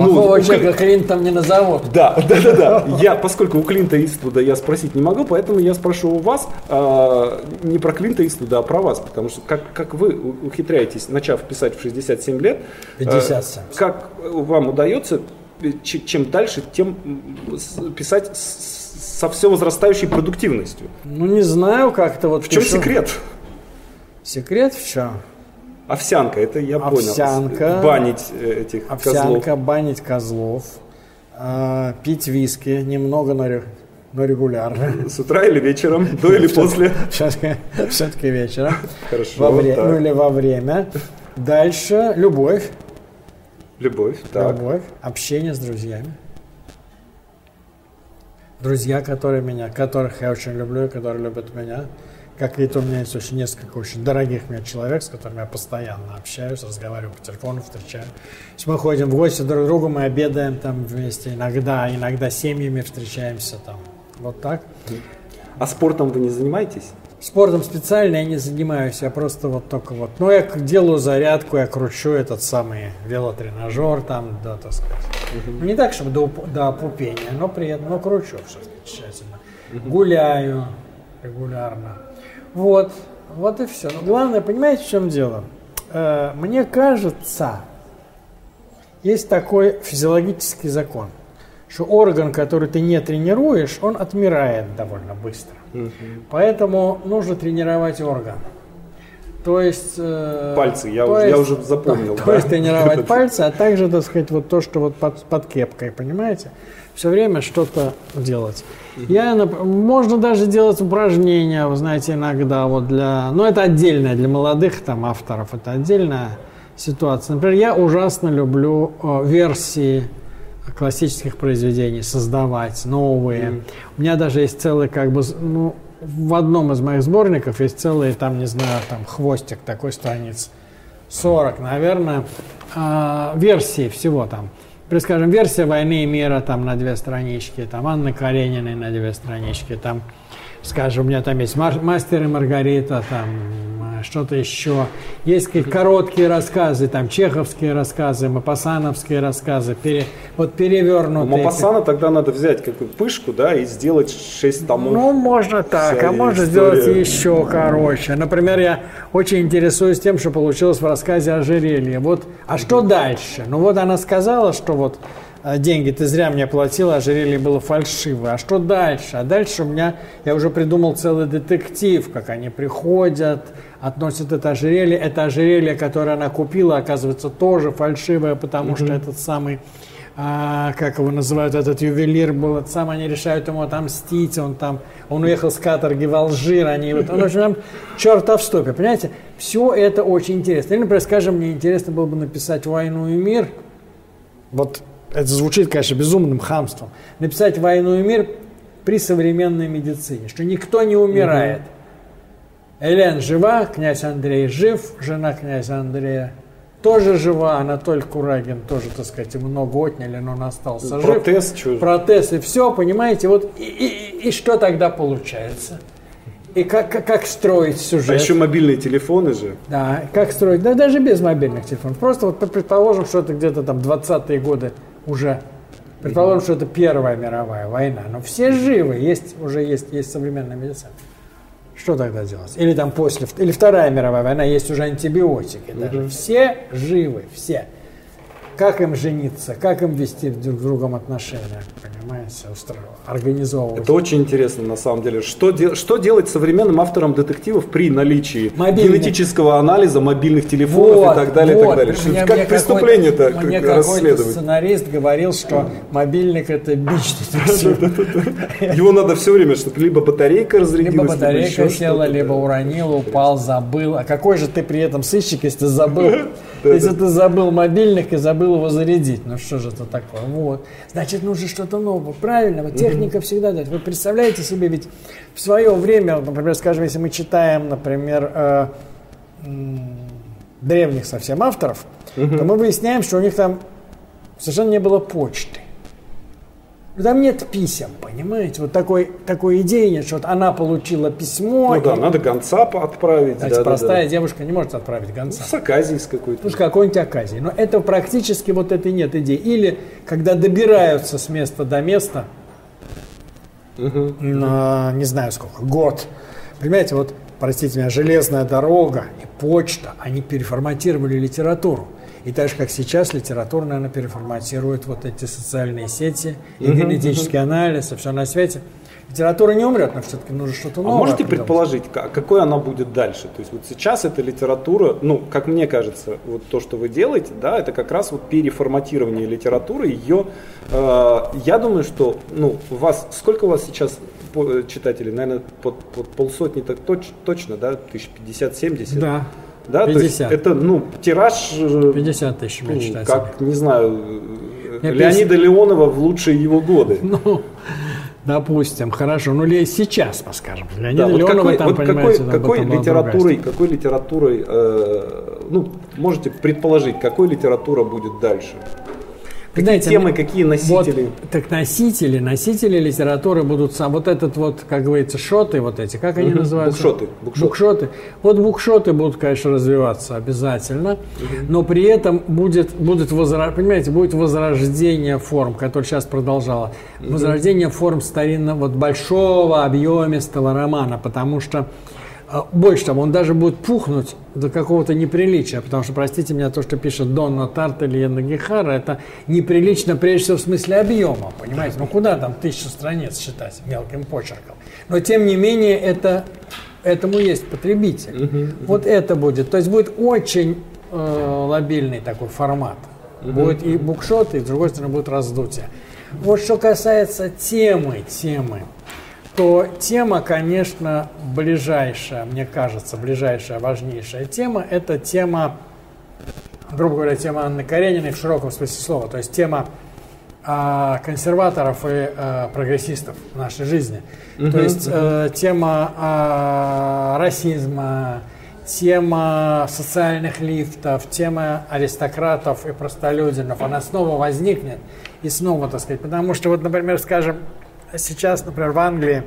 Плохого ну, человека Клинтом не назовут. Да, да, да, да. Я, поскольку у Клинта Иствуда я спросить не могу, поэтому я спрошу у вас э, не про Клинта Иствуда, а про вас. Потому что как, как вы ухитряетесь, начав писать в 67 лет, 57. Э, как вам удается, чем дальше, тем писать со все возрастающей продуктивностью? Ну, не знаю, как-то вот... В чем пишу... секрет? Секрет в чем? Овсянка, это я овсянка, понял. Банить э, этих овсянка, козлов. Овсянка, банить козлов, э, пить виски немного, но, но регулярно. С утра или вечером, до или после? Все-таки вечером. Хорошо. Ну или во время. Дальше любовь. Любовь, так. Любовь, общение с друзьями. Друзья, которые меня, которых я очень люблю, которые любят меня. Как видите, у меня есть очень несколько очень дорогих мне человек, с которыми я постоянно общаюсь, разговариваю по телефону, встречаю. Если мы ходим в гости друг к другу, мы обедаем там вместе, иногда, иногда семьями встречаемся там. Вот так. А спортом вы не занимаетесь? Спортом специально я не занимаюсь, я просто вот только вот, ну я делаю зарядку, я кручу этот самый велотренажер там, да, так сказать. Угу. Не так, чтобы до, до опупения, но при этом, но кручу все тщательно. Угу. Гуляю регулярно. Вот, вот и все. Но главное, понимаете, в чем дело? Э, мне кажется, есть такой физиологический закон – что орган, который ты не тренируешь, он отмирает довольно быстро. Угу. Поэтому нужно тренировать орган. То есть... Э, пальцы, я, уже, есть, я уже запомнил. То, да. то есть тренировать пальцы, а также, так сказать, вот то, что вот под, под кепкой, понимаете? Все время что-то делать. Я, можно даже делать упражнения, вы знаете, иногда вот для... Ну, это отдельное для молодых там авторов, это отдельная ситуация. Например, я ужасно люблю э, версии классических произведений, создавать новые. Mm. У меня даже есть целый, как бы, ну, в одном из моих сборников есть целый, там, не знаю, там, хвостик такой страниц, 40, наверное, э, версии всего там. Скажем, версия «Войны и мира» там на две странички, там Анны Карениной на две странички, там, скажем, у меня там есть «Мастер и Маргарита», там, что-то еще. Есть какие короткие рассказы, там чеховские рассказы, мапасановские рассказы, пере, вот перевернутые. У Мапасана тогда надо взять какую пышку, да, и сделать 6 томов. Ну, можно так, а можно история. сделать еще короче. Например, я очень интересуюсь тем, что получилось в рассказе ожерелье. Вот, а что дальше? Ну вот она сказала, что вот деньги ты зря мне платила, ожерелье было фальшивое. А что дальше? А дальше у меня, я уже придумал целый детектив, как они приходят, относят это ожерелье. Это ожерелье, которое она купила, оказывается, тоже фальшивое, потому mm-hmm. что этот самый, а, как его называют, этот ювелир был, этот сам они решают ему отомстить, он там, он уехал с каторги в Алжир, они вот, он, в общем, черта в стопе, понимаете? Все это очень интересно. Или, например, скажем, мне интересно было бы написать «Войну и мир», вот это звучит, конечно, безумным хамством, написать «Войну и мир» при современной медицине, что никто не умирает. Угу. Элен жива, князь Андрей жив, жена князя Андрея тоже жива, Анатоль Курагин тоже, так сказать, много отняли, но он остался Протез, жив. Чё? Протез и все, понимаете, вот и, и, и что тогда получается? И как, как, как строить сюжет? А еще мобильные телефоны же. Да, как строить, да даже без мобильных телефонов. Просто вот предположим, что это где-то там 20-е годы уже. Предположим, что это Первая мировая война. Но все живы, есть, уже есть, есть современная медицина. Что тогда делать? Или там после, или Вторая мировая война, есть уже антибиотики. Даже. Все живы, все как им жениться, как им вести друг с другом отношения, понимаете, организовывать. Это очень интересно на самом деле. Что, де, что делать современным авторам детективов при наличии Мобильный. генетического анализа мобильных телефонов вот, и так далее, вот. и так далее? Мне, как преступление-то Мне какой-то сценарист говорил, что мобильник это бич. Его надо все время, чтобы либо батарейка разрядилась, либо батарейка села, либо уронил, упал, забыл. А какой же ты при этом сыщик, если ты забыл? Если ты забыл мобильник и забыл его зарядить. Ну что же это такое? Вот. Значит, нужно что-то новое. Правильно, вот техника mm-hmm. всегда дает. Вы представляете себе, ведь в свое время, например, скажем, если мы читаем, например, э, древних совсем авторов, mm-hmm. то мы выясняем, что у них там совершенно не было почты. Там нет писем, понимаете? Вот такой, такой идеи нет, что вот она получила письмо. Ну да, надо гонца отправить. Значит, да, простая да, да. девушка не может отправить гонца. Ну, с Аказией с какой-то. Ну, с какой-нибудь Аказией. Но это практически вот этой нет идеи. Или когда добираются с места до места, угу. на, не знаю сколько, год. Понимаете, вот, простите меня, железная дорога и почта, они переформатировали литературу. И так же, как сейчас, литературно она переформатирует вот эти социальные сети, и uh-huh, генетический uh-huh. анализ, и все на свете. Литература не умрет, но все-таки нужно что-то новое. А можете придумать. предположить, какой она будет дальше? То есть вот сейчас эта литература, ну, как мне кажется, вот то, что вы делаете, да, это как раз вот переформатирование литературы, ее, э, я думаю, что, ну, у вас, сколько у вас сейчас читателей? Наверное, под, под полсотни так точ, точно, да, 1050-70? Да. Да, 50. То есть это, ну, тираж... 50 тысяч ну. Как, не знаю, Нет, Леонида если... Леонова в лучшие его годы. Ну, допустим, хорошо. Ну, сейчас, поскажем. Леонида да, вот Леонова, какой, там, вот какой, какой литературой, какой литературой, э, ну, можете предположить, какой литература будет дальше? Какие Знаете, темы, какие носители? Вот, так носители, носители литературы будут сам. Вот этот вот, как говорится, шоты вот эти, как они угу, называются? Букшоты, букшоты. Букшоты. Вот букшоты будут, конечно, развиваться обязательно, угу. но при этом будет, будет возра... понимаете, будет возрождение форм, которое сейчас продолжало. Угу. Возрождение форм старинного, вот большого, объемистого романа, потому что больше того, он даже будет пухнуть до какого-то неприличия, потому что, простите меня, то, что пишет Донна Тарт или Энна Гехара, это неприлично прежде всего в смысле объема, понимаете? Ну куда там тысячу страниц читать мелким почерком? Но тем не менее это, этому есть потребитель. Uh-huh, uh-huh. Вот это будет. То есть будет очень э, лобильный такой формат. Uh-huh. Будет и букшот, и с другой стороны будет раздутие. Вот что касается темы, темы то тема, конечно, ближайшая, мне кажется, ближайшая, важнейшая тема, это тема, грубо говоря, тема Анны Карениной в широком смысле слова, то есть тема а, консерваторов и а, прогрессистов в нашей жизни. Uh-huh, то есть э, тема а, расизма, тема социальных лифтов, тема аристократов и простолюдинов, она снова возникнет и снова, так сказать, потому что вот, например, скажем, сейчас, например, в Англии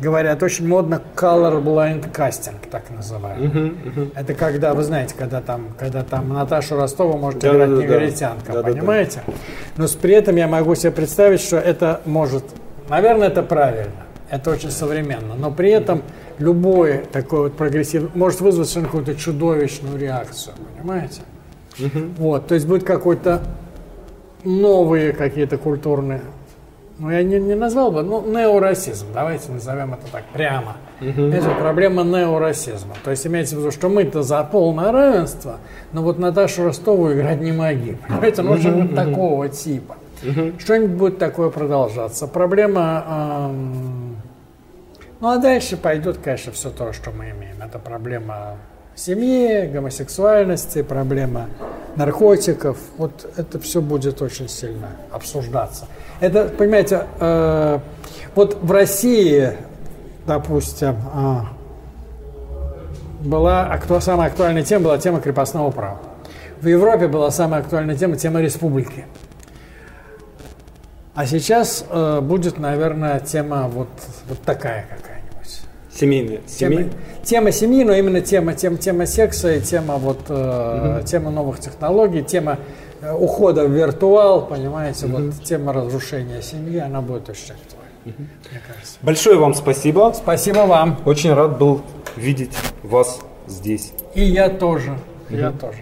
говорят очень модно color blind casting, так называемый. Uh-huh, uh-huh. Это когда, вы знаете, когда там, когда там Наташу Ростову может да, играть да, негритянка, да, понимаете? Да, да. Но с, при этом я могу себе представить, что это может, наверное, это правильно, это очень современно, но при этом любой такой вот прогрессив может вызвать совершенно какую-то чудовищную реакцию, понимаете? Uh-huh. Вот, то есть будет какой-то новые какие-то культурные ну, я не, не назвал бы, ну, неорасизм, давайте назовем это так прямо. Угу. Это проблема неорасизма. То есть имеется в виду, что мы-то за полное равенство, но вот Наташу Ростову играть не могли. Понимаете, ну, угу. такого типа. Угу. Что-нибудь будет такое продолжаться. Проблема... Эм... Ну, а дальше пойдет, конечно, все то, что мы имеем. Это проблема семьи, гомосексуальности, проблема наркотиков. Вот это все будет очень сильно обсуждаться. Это, понимаете, э, вот в России, допустим, э, была акту, самая актуальная тема была тема крепостного права. В Европе была самая актуальная тема тема республики. А сейчас э, будет, наверное, тема вот, вот такая какая-нибудь. Семейная. Тема, тема семьи, но именно тема, тема, тема секса и тема, вот, э, угу. тема новых технологий, тема Э, ухода в виртуал, понимаете, угу. вот тема разрушения семьи, она будет очень актуальна, угу. мне кажется. Большое вам спасибо. Спасибо вам. Очень рад был видеть вас здесь. И я тоже, угу. я тоже.